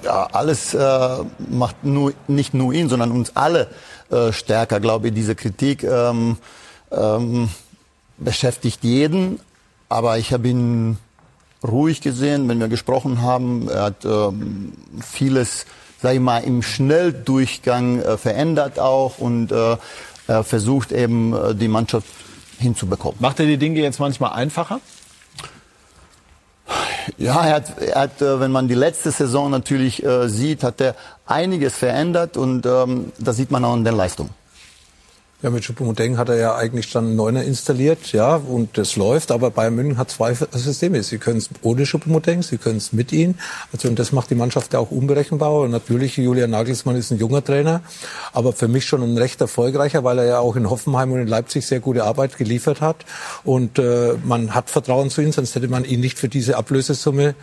Ja, alles äh, macht nur, nicht nur ihn, sondern uns alle äh, stärker, glaube ich. Diese Kritik ähm, ähm, beschäftigt jeden, aber ich habe ihn ruhig gesehen, wenn wir gesprochen haben. Er hat ähm, vieles, sag ich mal, im Schnelldurchgang äh, verändert auch und äh, er versucht eben äh, die Mannschaft hinzubekommen. Macht er die Dinge jetzt manchmal einfacher? Ja, er hat, er hat, äh, wenn man die letzte Saison natürlich äh, sieht, hat er einiges verändert und ähm, das sieht man auch in den Leistungen. Ja, mit Schupomoteng hat er ja eigentlich dann Neuner installiert, ja, und das läuft. Aber Bayern München hat zwei Systeme. Sie können es ohne Schupomoteng, sie können es mit ihm. Also, und das macht die Mannschaft ja auch unberechenbar. Und natürlich, Julian Nagelsmann ist ein junger Trainer, aber für mich schon ein recht erfolgreicher, weil er ja auch in Hoffenheim und in Leipzig sehr gute Arbeit geliefert hat. Und äh, man hat Vertrauen zu ihm, sonst hätte man ihn nicht für diese Ablösesumme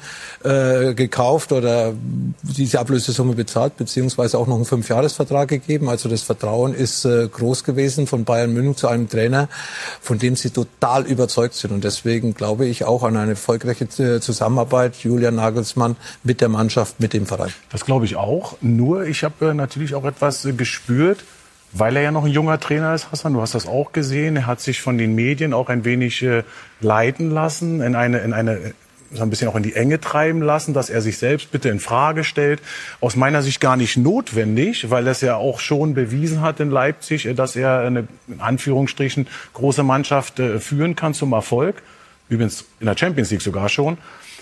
äh, gekauft oder diese Ablösesumme bezahlt, beziehungsweise auch noch einen Fünfjahresvertrag gegeben. Also das Vertrauen ist äh, groß gewesen gewesen von Bayern München zu einem Trainer, von dem sie total überzeugt sind. Und deswegen glaube ich auch an eine erfolgreiche äh, Zusammenarbeit Julian Nagelsmann mit der Mannschaft, mit dem Verein. Das glaube ich auch. Nur ich habe äh, natürlich auch etwas äh, gespürt, weil er ja noch ein junger Trainer ist, Hassan, du hast das auch gesehen. Er hat sich von den Medien auch ein wenig äh, leiten lassen, in eine, in eine so ein bisschen auch in die Enge treiben lassen, dass er sich selbst bitte in Frage stellt. Aus meiner Sicht gar nicht notwendig, weil das ja auch schon bewiesen hat in Leipzig, dass er eine, in Anführungsstrichen, große Mannschaft äh, führen kann zum Erfolg. Übrigens in der Champions League sogar schon.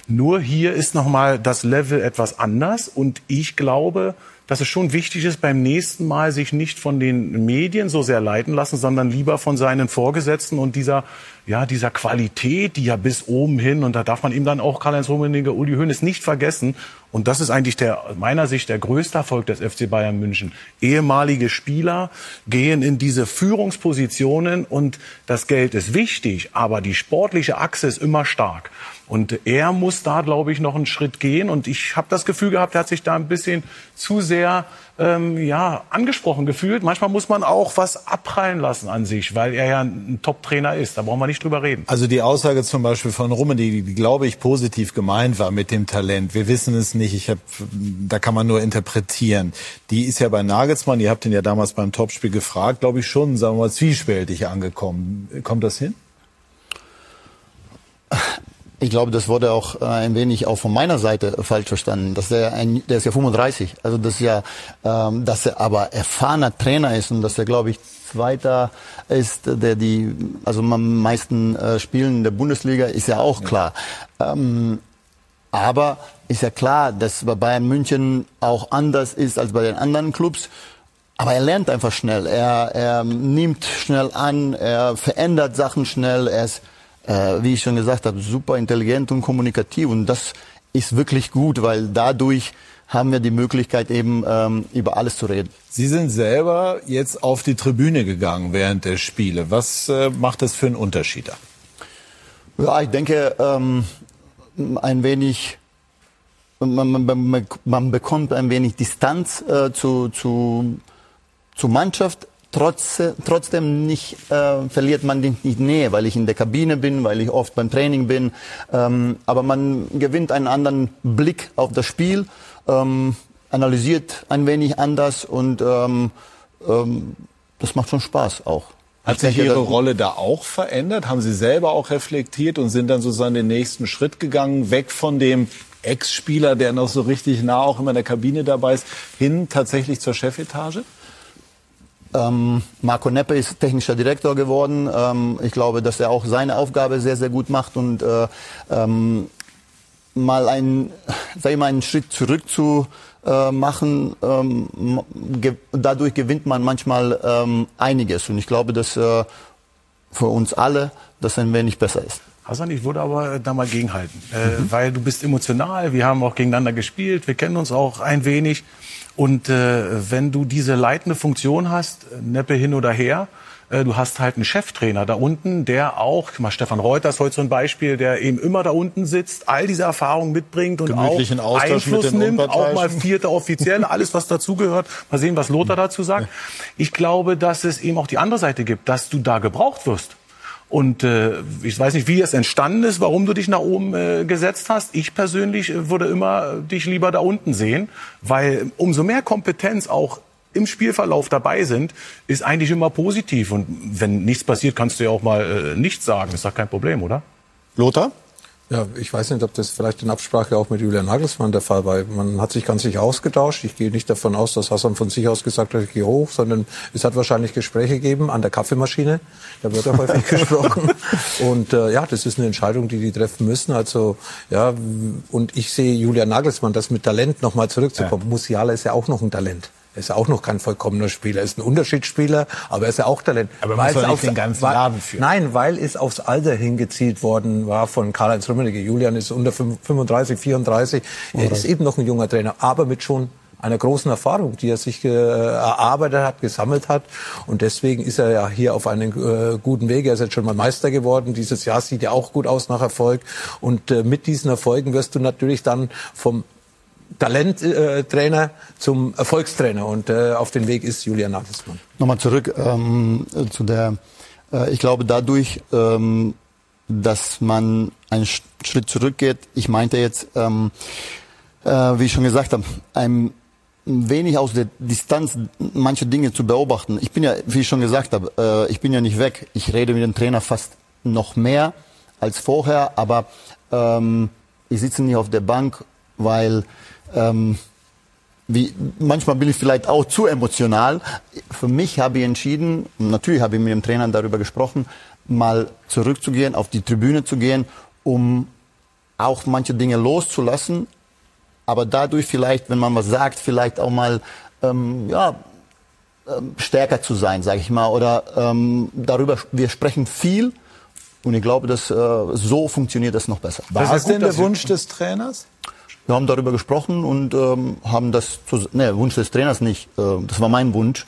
Nur hier ist nochmal das Level etwas anders und ich glaube, dass es schon wichtig ist, beim nächsten Mal sich nicht von den Medien so sehr leiten lassen, sondern lieber von seinen Vorgesetzten und dieser, ja, dieser Qualität, die ja bis oben hin, und da darf man ihm dann auch Karl-Heinz Rummenigge, Uli Hoeneß nicht vergessen. Und das ist eigentlich der, meiner Sicht der größte Erfolg des FC Bayern München. Ehemalige Spieler gehen in diese Führungspositionen und das Geld ist wichtig, aber die sportliche Achse ist immer stark. Und er muss da, glaube ich, noch einen Schritt gehen. Und ich habe das Gefühl gehabt, er hat sich da ein bisschen zu sehr ähm, ja, angesprochen gefühlt. Manchmal muss man auch was abprallen lassen an sich, weil er ja ein Top-Trainer ist. Da brauchen wir nicht drüber reden. Also die Aussage zum Beispiel von Rumme, die, die glaube ich positiv gemeint war mit dem Talent. Wir wissen es nicht. Ich hab, da kann man nur interpretieren. Die ist ja bei Nagelsmann, ihr habt ihn ja damals beim Topspiel gefragt, glaube ich schon, sagen wir mal, zwiespältig angekommen. Kommt das hin? Ich glaube, das wurde auch äh, ein wenig auch von meiner Seite falsch verstanden. Dass der, ein, der ist ja 35, also das ist ja, ähm, dass er aber erfahrener Trainer ist und dass er, glaube ich, Zweiter ist, der die, also am meisten äh, Spielen in der Bundesliga, ist ja auch klar. Ähm, aber ist ja klar, dass bei Bayern München auch anders ist als bei den anderen Clubs. Aber er lernt einfach schnell. Er, er nimmt schnell an, er verändert Sachen schnell, er ist äh, wie ich schon gesagt habe, super intelligent und kommunikativ. Und das ist wirklich gut, weil dadurch haben wir die Möglichkeit eben ähm, über alles zu reden. Sie sind selber jetzt auf die Tribüne gegangen während der Spiele. Was äh, macht das für einen Unterschied da? Ja, ich denke ähm, ein wenig, man, man, man, bekommt ein wenig Distanz äh, zu, zu, zur Mannschaft, trotz, trotzdem nicht, äh, verliert man die, die Nähe, weil ich in der Kabine bin, weil ich oft beim Training bin. Ähm, aber man gewinnt einen anderen Blick auf das Spiel, ähm, analysiert ein wenig anders und ähm, ähm, das macht schon Spaß auch. Hat Ich sich Ihre Rolle da auch verändert? Haben Sie selber auch reflektiert und sind dann sozusagen den nächsten Schritt gegangen, weg von dem Ex-Spieler, der noch so richtig nah auch immer in der Kabine dabei ist, hin tatsächlich zur Chefetage? Ähm, Marco Neppe ist technischer Direktor geworden. Ähm, ich glaube, dass er auch seine Aufgabe sehr, sehr gut macht und äh, ähm, mal einen, sag ich mal, einen Schritt zurück zu äh, machen. Ähm, ge dadurch gewinnt man manchmal ähm, einiges und ich glaube, dass äh, für uns alle das ein wenig besser ist. Hassan, ich würde aber äh, da mal gegenhalten, äh, weil du bist emotional, wir haben auch gegeneinander gespielt, wir kennen uns auch ein wenig. Und äh, wenn du diese leitende Funktion hast, Neppe hin oder her, äh, du hast halt einen Cheftrainer da unten, der auch, mal Stefan Reuter ist heute so ein Beispiel, der eben immer da unten sitzt, all diese Erfahrungen mitbringt und auch Einfluss nimmt, auch mal Unparteiischen. vierter Offiziell, alles was dazugehört. Mal sehen, was Lothar dazu sagt. Ich glaube, dass es eben auch die andere Seite gibt, dass du da gebraucht wirst. Und äh, ich weiß nicht, wie es entstanden ist, warum du dich nach oben äh, gesetzt hast. Ich persönlich äh, würde immer dich lieber da unten sehen, weil umso mehr Kompetenz auch im Spielverlauf dabei sind, ist eigentlich immer positiv. Und wenn nichts passiert, kannst du ja auch mal äh, nichts sagen. Ist doch kein Problem, oder? Lothar? Ja, ich weiß nicht, ob das vielleicht in Absprache auch mit Julian Nagelsmann der Fall war. Man hat sich ganz sicher ausgetauscht. Ich gehe nicht davon aus, dass Hassan von sich aus gesagt hat, ich gehe hoch, sondern es hat wahrscheinlich Gespräche gegeben an der Kaffeemaschine. Da wird auch häufig gesprochen. Und äh, ja, das ist eine Entscheidung, die die treffen müssen. Also ja, und ich sehe Julian Nagelsmann, das mit Talent nochmal zurückzukommen. Musiala ist ja auch noch ein Talent. Er ist ja auch noch kein vollkommener Spieler. Er ist ein Unterschiedsspieler, aber er ist ja auch Talent. Aber man doch nicht den ganzen weil- Laden führen. Nein, weil es aufs Alter hingezielt worden war von Karl-Heinz Rummenigge. Julian ist unter 35, 34. Er ist eben noch ein junger Trainer, aber mit schon einer großen Erfahrung, die er sich äh, erarbeitet hat, gesammelt hat. Und deswegen ist er ja hier auf einem äh, guten Weg. Er ist jetzt schon mal Meister geworden. Dieses Jahr sieht ja auch gut aus nach Erfolg. Und äh, mit diesen Erfolgen wirst du natürlich dann vom Talenttrainer zum Erfolgstrainer. Und äh, auf den Weg ist Julian Nagelsmann. Nochmal zurück ähm, zu der, äh, ich glaube dadurch, ähm, dass man einen Sch- Schritt zurückgeht, ich meinte jetzt, ähm, äh, wie ich schon gesagt habe, ein wenig aus der Distanz manche Dinge zu beobachten. Ich bin ja, wie ich schon gesagt habe, äh, ich bin ja nicht weg. Ich rede mit dem Trainer fast noch mehr als vorher, aber ähm, ich sitze nicht auf der Bank, weil ähm, wie, manchmal bin ich vielleicht auch zu emotional. Für mich habe ich entschieden, natürlich habe ich mit dem Trainer darüber gesprochen, mal zurückzugehen, auf die Tribüne zu gehen, um auch manche Dinge loszulassen, aber dadurch vielleicht, wenn man was sagt, vielleicht auch mal ähm, ja, ähm, stärker zu sein, sage ich mal, oder ähm, darüber. Wir sprechen viel und ich glaube, dass äh, so funktioniert das noch besser. War es denn der Wunsch des Trainers? Wir haben darüber gesprochen und ähm, haben das, zu, ne, Wunsch des Trainers nicht, äh, das war mein Wunsch,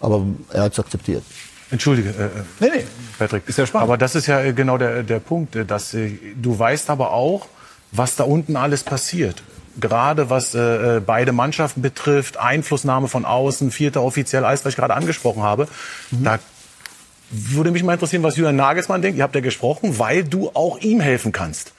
aber er hat es akzeptiert. Entschuldige, äh, nee, nee. Patrick. Ist ja spannend. Aber das ist ja äh, genau der, der Punkt, äh, dass äh, du weißt aber auch, was da unten alles passiert. Gerade was äh, äh, beide Mannschaften betrifft, Einflussnahme von außen, vierter offiziell, alles, was ich gerade angesprochen habe. Da würde mich mal interessieren, was Julian Nagelsmann denkt. Ihr habt ja gesprochen, weil du auch ihm helfen kannst.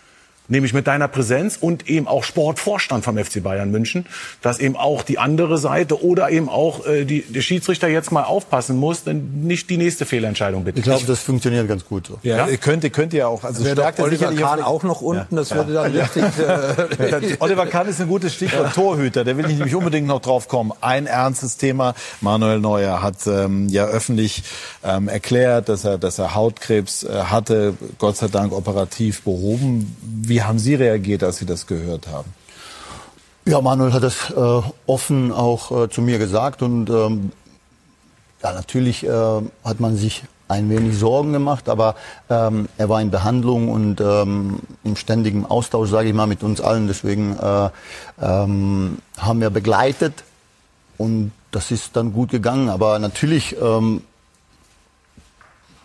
Nämlich mit deiner Präsenz und eben auch Sportvorstand vom FC Bayern München, dass eben auch die andere Seite oder eben auch äh, die, der Schiedsrichter jetzt mal aufpassen muss, denn nicht die nächste Fehlentscheidung bitte. Ich glaube, das funktioniert ganz gut so. Ja, ihr könnt, ihr könnt ja auch, also Wäre stärkt er Oliver sicherlich Kahn auch noch unten, das Ja. würde dann Ja. richtig... Äh, Oliver Kahn ist ein gutes Stichwort, Torhüter. Da will ich nämlich unbedingt noch drauf kommen. Ein ernstes Thema. Manuel Neuer hat ähm, ja öffentlich ähm, erklärt, dass er, dass er Hautkrebs äh, hatte, Gott sei Dank operativ behoben. Wie haben Sie reagiert, als Sie das gehört haben? Ja, Manuel hat das äh, offen auch äh, zu mir gesagt und ähm, ja, natürlich äh, hat man sich ein wenig Sorgen gemacht, aber ähm, er war in Behandlung und ähm, im ständigen Austausch, sage ich mal, mit uns allen. Deswegen äh, ähm, haben wir begleitet und das ist dann gut gegangen. Aber natürlich ähm,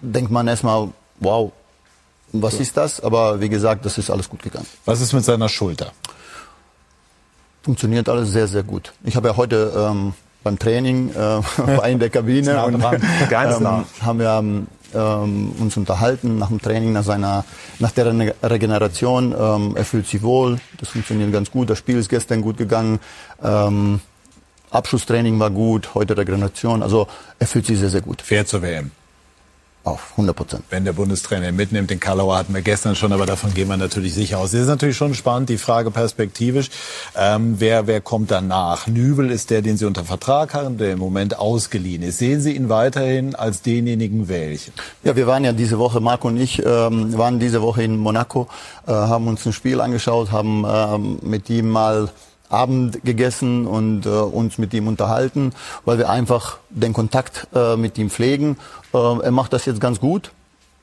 denkt man erstmal, wow, was ist das? Aber wie gesagt, das ist alles gut gegangen. Was ist mit seiner Schulter? Funktioniert alles sehr, sehr gut. Ich habe ja heute ähm, beim Training, äh, war in der Kabine und ähm, haben wir ähm, uns unterhalten nach dem Training, nach seiner, nach der Regeneration. Ähm, er fühlt sich wohl, das funktioniert ganz gut. Das Spiel ist gestern gut gegangen. Ähm, Abschlusstraining war gut, heute Regeneration. Also er fühlt sich sehr, sehr gut. Fair zur WM. Auf 100 Prozent. Wenn der Bundestrainer mitnimmt, den Kalauer hatten wir gestern schon, aber davon gehen wir natürlich sicher aus. Das ist natürlich schon spannend, die Frage perspektivisch. Ähm, wer, wer kommt danach? Nübel ist der, den Sie unter Vertrag haben, der im Moment ausgeliehen ist. Sehen Sie ihn weiterhin als denjenigen welchen? Ja, wir waren ja diese Woche, Marco und ich, ähm, waren diese Woche in Monaco, äh, haben uns ein Spiel angeschaut, haben ähm, mit ihm mal Abend gegessen und äh, uns mit ihm unterhalten, weil wir einfach den Kontakt äh, mit ihm pflegen. Äh, er macht das jetzt ganz gut.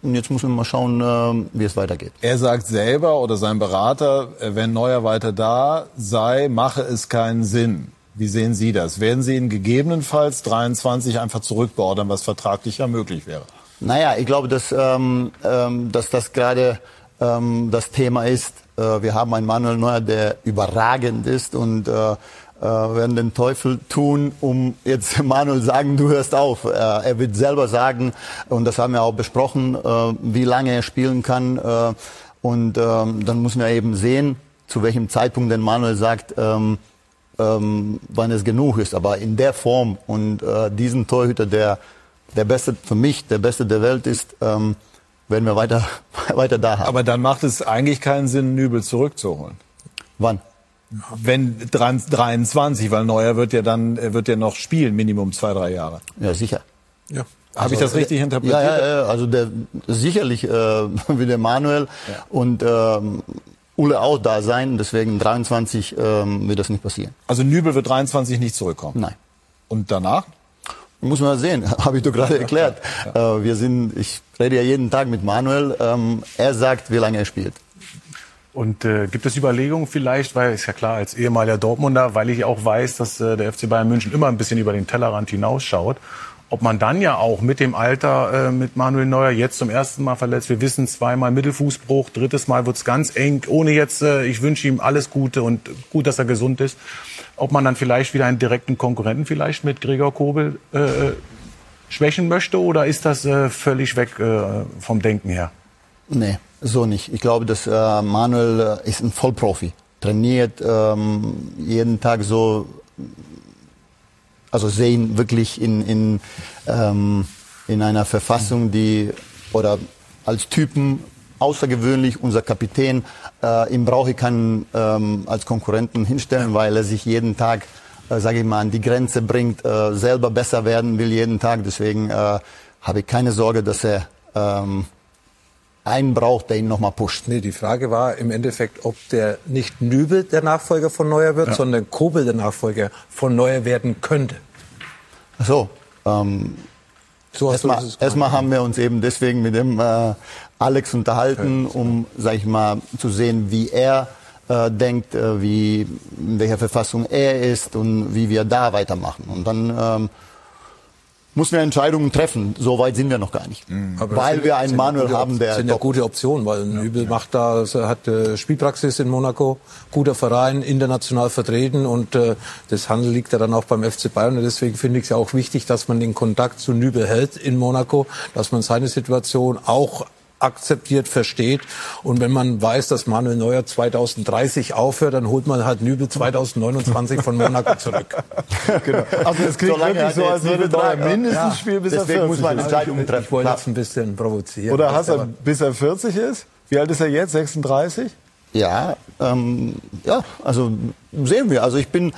Und jetzt müssen wir mal schauen, äh, wie es weitergeht. Er sagt selber oder sein Berater, äh, wenn Neuer weiter da sei, mache es keinen Sinn. Wie sehen Sie das? Werden Sie ihn gegebenenfalls 23 einfach zurückbeordern, was vertraglich ja möglich wäre? Naja, ich glaube, dass, ähm, ähm, dass das gerade ähm, das Thema ist. Äh, wir haben einen Manuel Neuer, der überragend ist und äh, äh, werden den Teufel tun, um jetzt Manuel sagen, du hörst auf. Äh, er wird selber sagen, und das haben wir auch besprochen, äh, wie lange er spielen kann. Äh, und ähm, dann müssen wir eben sehen, zu welchem Zeitpunkt denn Manuel sagt, ähm, ähm, wann es genug ist. Aber in der Form und äh, diesen Torhüter, der der beste für mich, der beste der Welt ist, ähm, werden wir weiter weiter da haben. Aber dann macht es eigentlich keinen Sinn, Nübel zurückzuholen. Wann? Wenn 23, weil Neuer wird ja dann er wird ja noch spielen, Minimum zwei, drei Jahre. Ja, sicher. Ja. Habe ich das richtig interpretiert? Ja, ja, ja also der, sicherlich äh, wie der Manuel und ähm, Ulle auch da sein. Deswegen 23 ähm, wird das nicht passieren. Also Nübel wird 23 nicht zurückkommen. Nein. Und danach? Muss man sehen, habe ich doch gerade erklärt. Äh, wir sind, ich rede ja jeden Tag mit Manuel. Ähm, er sagt, wie lange er spielt. Und äh, gibt es Überlegungen vielleicht, weil ist ja klar, als ehemaliger Dortmunder, weil ich auch weiß, dass äh, der FC Bayern München immer ein bisschen über den Tellerrand hinausschaut, ob man dann ja auch mit dem Alter äh, mit Manuel Neuer jetzt zum ersten Mal verletzt, wir wissen zweimal Mittelfußbruch, drittes Mal wird's ganz eng, ohne jetzt, äh, ich wünsche ihm alles Gute und gut, dass er gesund ist, ob man dann vielleicht wieder einen direkten Konkurrenten vielleicht mit Gregor Kobel äh, schwächen möchte oder ist das äh, völlig weg äh, vom Denken her? Nee, so nicht. Ich glaube, dass äh, Manuel äh, ist ein Vollprofi. Trainiert ähm, jeden Tag so, also sehen wirklich in, in, ähm, in einer Verfassung, die oder als Typen außergewöhnlich. Unser Kapitän, äh, ihm brauche ich keinen ähm, als Konkurrenten hinstellen, weil er sich jeden Tag, äh, sage ich mal, an die Grenze bringt, äh, selber besser werden will jeden Tag. Deswegen äh, habe ich keine Sorge, dass er ähm, einen braucht, der ihn nochmal pusht. Nee, die Frage war im Endeffekt, ob der nicht Nübel der Nachfolger von Neuer wird, Ja. sondern Kobel der Nachfolger von Neuer werden könnte. Ach so, ähm, So erstmal, erstmal haben wir uns eben deswegen mit dem äh, Alex unterhalten, um, sag ich mal, zu sehen, wie er äh, denkt, äh, wie in welcher Verfassung er ist und wie wir da weitermachen. Und dann ähm, müssen wir Entscheidungen treffen. So weit sind wir noch gar nicht, Aber weil sind- wir einen Manuel gute haben, der sind ja gute Optionen, weil Nübel macht da, hat äh, Spielpraxis in Monaco, guter Verein, international vertreten und äh, das Handel liegt ja dann auch beim FC Bayern. Und deswegen finde ich es ja auch wichtig, dass man den Kontakt zu Nübel hält in Monaco, dass man seine Situation auch akzeptiert, versteht. Und wenn man weiß, dass Manuel Neuer 2030 aufhört, dann holt man halt Nübel 2029 von Monaco zurück. genau. Also es klingt Solange wirklich so, als würde Neuer Vertrag. mindestens Ja. spielen, bis Deswegen er 40 muss man ist. Entscheidungen treffen. Ich wollte das ein bisschen provozieren. Oder hast er, bis er 40 ist? Wie alt ist er jetzt? 36? Ja, ähm, ja, also sehen wir. Also ich bin,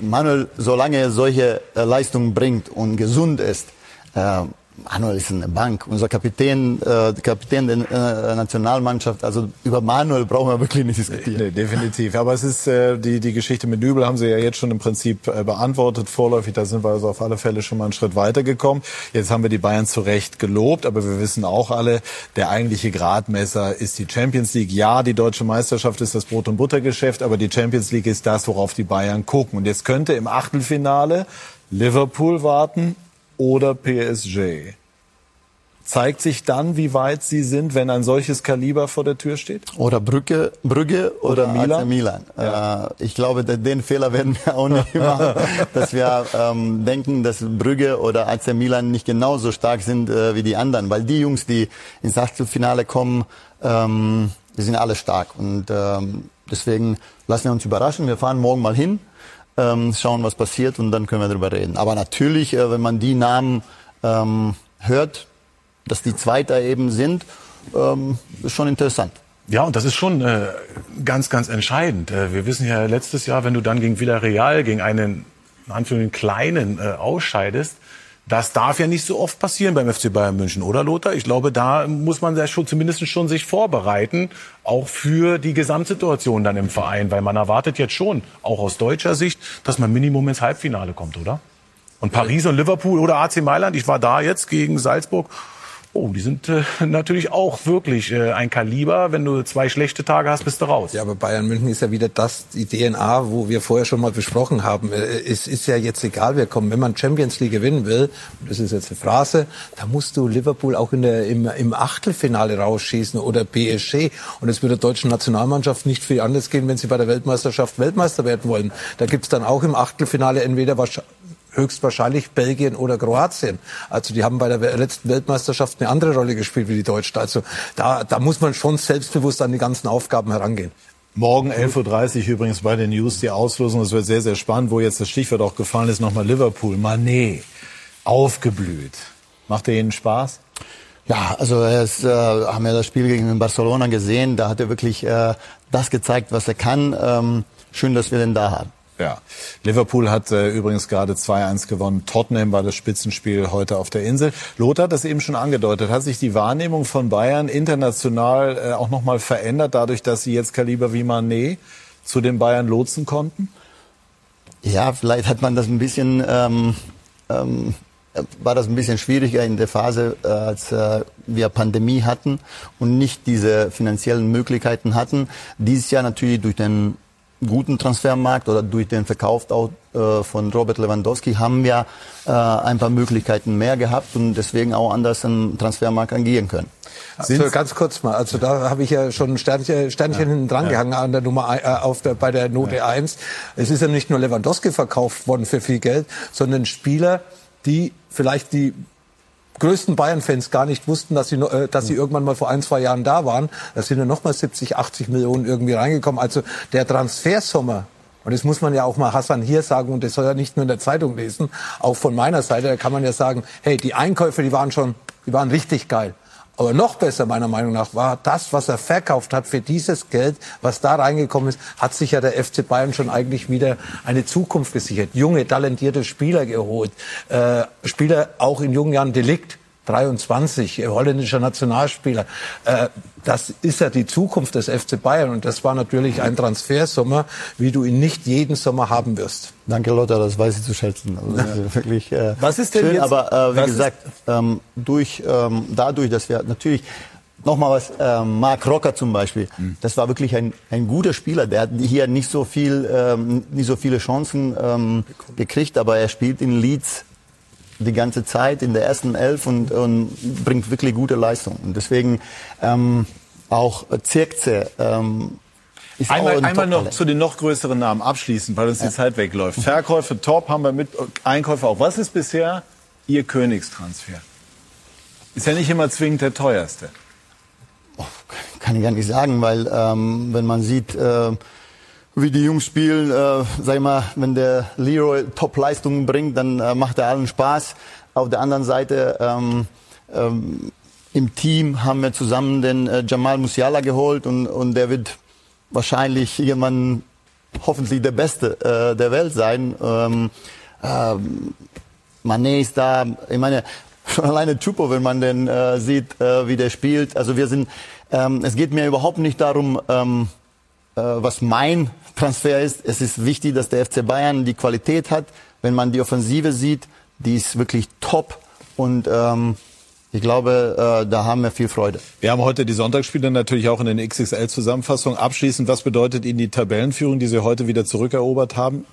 Manuel, solange er solche äh, Leistungen bringt und gesund ist, äh, Manuel ist eine Bank. Unser Kapitän, äh, Kapitän der äh, Nationalmannschaft, also über Manuel brauchen wir wirklich nicht diskutieren. Nee, definitiv. Aber es ist äh, die, die Geschichte mit Nübel haben Sie ja jetzt schon im Prinzip äh, beantwortet. Vorläufig, da sind wir also auf alle Fälle schon mal einen Schritt weitergekommen. Jetzt haben wir die Bayern zu Recht gelobt, aber wir wissen auch alle, der eigentliche Gradmesser ist die Champions League. Ja, die deutsche Meisterschaft ist das Brot- und Buttergeschäft, aber die Champions League ist das, worauf die Bayern gucken. Und jetzt könnte im Achtelfinale Liverpool warten oder PSG. zeigt sich dann, wie weit sie sind, wenn ein solches Kaliber vor der Tür steht? Oder Brücke, Brügge oder, Oder Milan? AC Milan. Ja. Äh, ich glaube, den, Fehler werden wir auch nicht machen, dass wir ähm, denken, dass Brügge oder AC Milan nicht genauso stark sind äh, wie die anderen, weil die Jungs, die ins Achtelfinale kommen, ähm, die sind alle stark und ähm, deswegen lassen wir uns überraschen. Wir fahren morgen mal hin, ähm, schauen, was passiert und dann können wir darüber reden. Aber natürlich, äh, wenn man die Namen ähm, hört, dass die Zweiter eben sind, ähm, ist schon interessant. Ja, und das ist schon äh, ganz, ganz entscheidend. Äh, wir wissen ja letztes Jahr, wenn du dann gegen Villarreal, gegen einen, in Anführungszeichen, kleinen äh, ausscheidest, das darf ja nicht so oft passieren beim FC Bayern München, oder Lothar? Ich glaube, da muss man ja schon zumindest schon sich vorbereiten, auch für die Gesamtsituation dann im Verein, weil man erwartet jetzt schon, auch aus deutscher Sicht, dass man Minimum ins Halbfinale kommt, oder? Und Paris und Liverpool oder AC Mailand, ich war da jetzt gegen Salzburg. Oh, die sind äh, natürlich auch wirklich äh, ein Kaliber. Wenn du zwei schlechte Tage hast, bist du raus. Ja, aber Bayern München ist ja wieder das, die DNA, wo wir vorher schon mal besprochen haben. Äh, Es ist ja jetzt egal, wer kommt. Wenn man Champions League gewinnen will, das ist jetzt eine Phrase, da musst du Liverpool auch in der, im, im Achtelfinale rausschießen oder PSG. Und es wird der deutschen Nationalmannschaft nicht viel anders gehen, wenn sie bei der Weltmeisterschaft Weltmeister werden wollen. Da gibt's dann auch im Achtelfinale entweder wahrscheinlich höchstwahrscheinlich Belgien oder Kroatien. Also die haben bei der letzten Weltmeisterschaft eine andere Rolle gespielt wie die Deutschen. Also da, da muss man schon selbstbewusst an die ganzen Aufgaben herangehen. Morgen 11.30 Uhr übrigens bei den News die Auslosung. Das wird sehr, sehr spannend, wo jetzt das Stichwort auch gefallen ist. Nochmal Liverpool. Mané, aufgeblüht. Macht er Ihnen Spaß? Ja, also ist, äh, haben ja das Spiel gegen Barcelona gesehen. Da hat er wirklich äh, das gezeigt, was er kann. Ähm, schön, dass wir den da haben. Ja. Liverpool hat äh, übrigens gerade 2-1 gewonnen. Tottenham war das Spitzenspiel heute auf der Insel. Lothar hat das eben schon angedeutet. Hat sich die Wahrnehmung von Bayern international äh, auch nochmal verändert, dadurch, dass sie jetzt Kaliber wie Mané zu den Bayern lotsen konnten? Ja, vielleicht hat man das ein bisschen, ähm, ähm, war das ein bisschen schwieriger in der Phase, äh, als äh, wir Pandemie hatten und nicht diese finanziellen Möglichkeiten hatten. Dieses Jahr natürlich durch den guten Transfermarkt oder durch den Verkauf auch, äh, von Robert Lewandowski haben wir äh, ein paar Möglichkeiten mehr gehabt und deswegen auch anders am Transfermarkt agieren können. Also ganz kurz mal, also da habe ich ja schon ein Sternchen, Sternchen hinten dran gehangen an der Nummer äh, auf der, bei der Note 1. Es ist ja nicht nur Lewandowski verkauft worden für viel Geld, sondern Spieler, die vielleicht die größten Bayern-Fans gar nicht wussten, dass sie, äh, dass sie irgendwann mal vor ein, zwei Jahren da waren. Da sind ja noch mal 70, 80 Millionen irgendwie reingekommen. Also der Transfersommer, und das muss man ja auch mal Hassan hier sagen, und das soll er nicht nur in der Zeitung lesen, auch von meiner Seite, da kann man ja sagen, hey, die Einkäufe, die waren schon, die waren richtig geil. Aber noch besser meiner Meinung nach war das, was er verkauft hat für dieses Geld, was da reingekommen ist, hat sich ja der FC Bayern schon eigentlich wieder eine Zukunft gesichert. Junge, talentierte Spieler geholt, äh, Spieler auch in jungen Jahren Delikt. 23, äh, holländischer Nationalspieler. Äh, das ist ja die Zukunft des FC Bayern und das war natürlich ein Transfersommer, wie du ihn nicht jeden Sommer haben wirst. Danke Lothar, das weiß ich zu schätzen. Also, wirklich, äh, Was ist denn schön, jetzt- Aber äh, wie gesagt, ähm, durch, ähm, dadurch, dass wir natürlich Nochmal was, ähm, Mark Rocker zum Beispiel, Hm. das war wirklich ein, ein guter Spieler. Der hat hier nicht so viel, ähm, nicht so viele Chancen ähm, gekriegt, aber er spielt in Leeds die ganze Zeit in der ersten Elf und, und bringt wirklich gute Leistung. Und deswegen ähm, auch Zirkze ähm, ist Einmal, ein einmal noch zu den noch größeren Namen abschließend, weil uns die Zeit wegläuft. Verkäufe top haben wir mit, Einkäufe auch. Was ist bisher Ihr Königstransfer? Ist ja nicht immer zwingend der teuerste. Kann ich gar nicht sagen, weil ähm, wenn man sieht, äh, wie die Jungs spielen, äh, sag ich mal, wenn der Leroy Top-Leistungen bringt, dann äh, macht er allen Spaß. Auf der anderen Seite ähm, ähm, im Team haben wir zusammen den äh, Jamal Musiala geholt und, und der wird wahrscheinlich irgendwann hoffentlich der Beste äh, der Welt sein. Ähm, ähm, Mané ist da. Ich meine, schon alleine Chupo, wenn man den äh, sieht, äh, wie der spielt. Also wir sind, ähm, es geht mir überhaupt nicht darum, ähm, äh, was mein Transfer ist. Es ist wichtig, dass der FC Bayern die Qualität hat. Wenn man die Offensive sieht, die ist wirklich top. Und ähm, ich glaube, äh, da haben wir viel Freude. Wir haben heute die Sonntagsspiele natürlich auch in den XXL-Zusammenfassungen. Abschließend, was bedeutet Ihnen die Tabellenführung, die Sie heute wieder zurückerobert haben?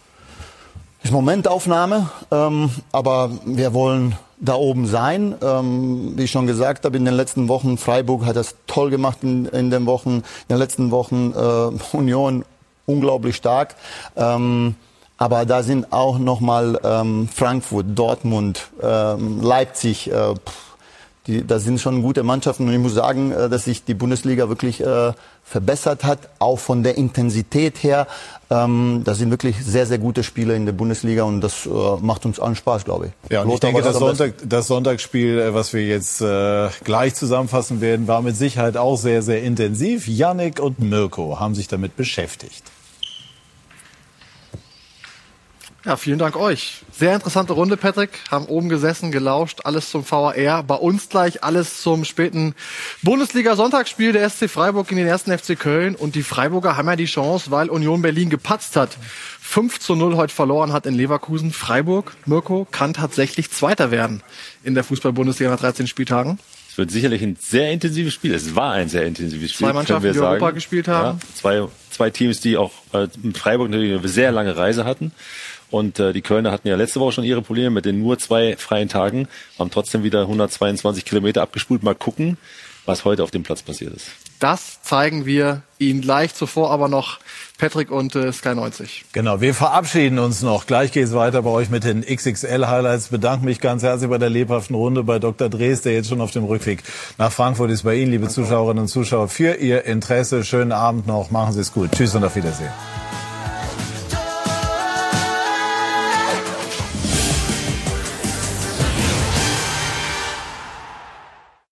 Ist Momentaufnahme, ähm, aber wir wollen da oben sein. Ähm, wie ich schon gesagt habe, in den letzten Wochen, Freiburg hat das toll gemacht in, in den Wochen, in den letzten Wochen äh, Union unglaublich stark. Ähm, aber da sind auch nochmal ähm, Frankfurt, Dortmund, ähm, Leipzig, äh, die, da sind schon gute Mannschaften und ich muss sagen, äh, dass sich die Bundesliga wirklich äh, verbessert hat, auch von der Intensität her. Ähm, da sind wirklich sehr, sehr gute Spieler in der Bundesliga und das äh, macht uns allen Spaß, glaube ich. Ja, und ich denke, das, Sonntag, das Sonntagsspiel, äh, was wir jetzt äh, gleich zusammenfassen werden, war mit Sicherheit auch sehr, sehr intensiv. Yannick und Mirko haben sich damit beschäftigt. Ja, vielen Dank euch. Sehr interessante Runde, Patrick. Haben oben gesessen, gelauscht, alles zum VAR. Bei uns gleich alles zum späten Bundesliga-Sonntagsspiel der SC Freiburg gegen den ersten FC Köln. Und die Freiburger haben ja die Chance, weil Union Berlin gepatzt hat. 5 zu 0 heute verloren hat in Leverkusen. Freiburg, Mirko, kann tatsächlich Zweiter werden in der Fußball-Bundesliga nach 13 Spieltagen. Es wird sicherlich ein sehr intensives Spiel. Es war ein sehr intensives Spiel. Zwei Mannschaften, die sagen. Europa gespielt haben. Ja, zwei, zwei Teams, die auch äh, in Freiburg natürlich eine sehr lange Reise hatten. Und äh, die Kölner hatten ja letzte Woche schon ihre Probleme mit den nur zwei freien Tagen, haben trotzdem wieder 122 Kilometer abgespult. Mal gucken, was heute auf dem Platz passiert ist. Das zeigen wir Ihnen gleich zuvor, aber noch Patrick und äh, Sky 90. Genau, wir verabschieden uns noch. Gleich geht es weiter bei euch mit den XXL-Highlights. Bedanke mich ganz herzlich bei der lebhaften Runde bei Dr. Drees, der jetzt schon auf dem Rückweg nach Frankfurt ist. Bei Ihnen, liebe Zuschauerinnen und Zuschauer, für Ihr Interesse. Schönen Abend noch. Machen Sie es gut. Tschüss und auf Wiedersehen.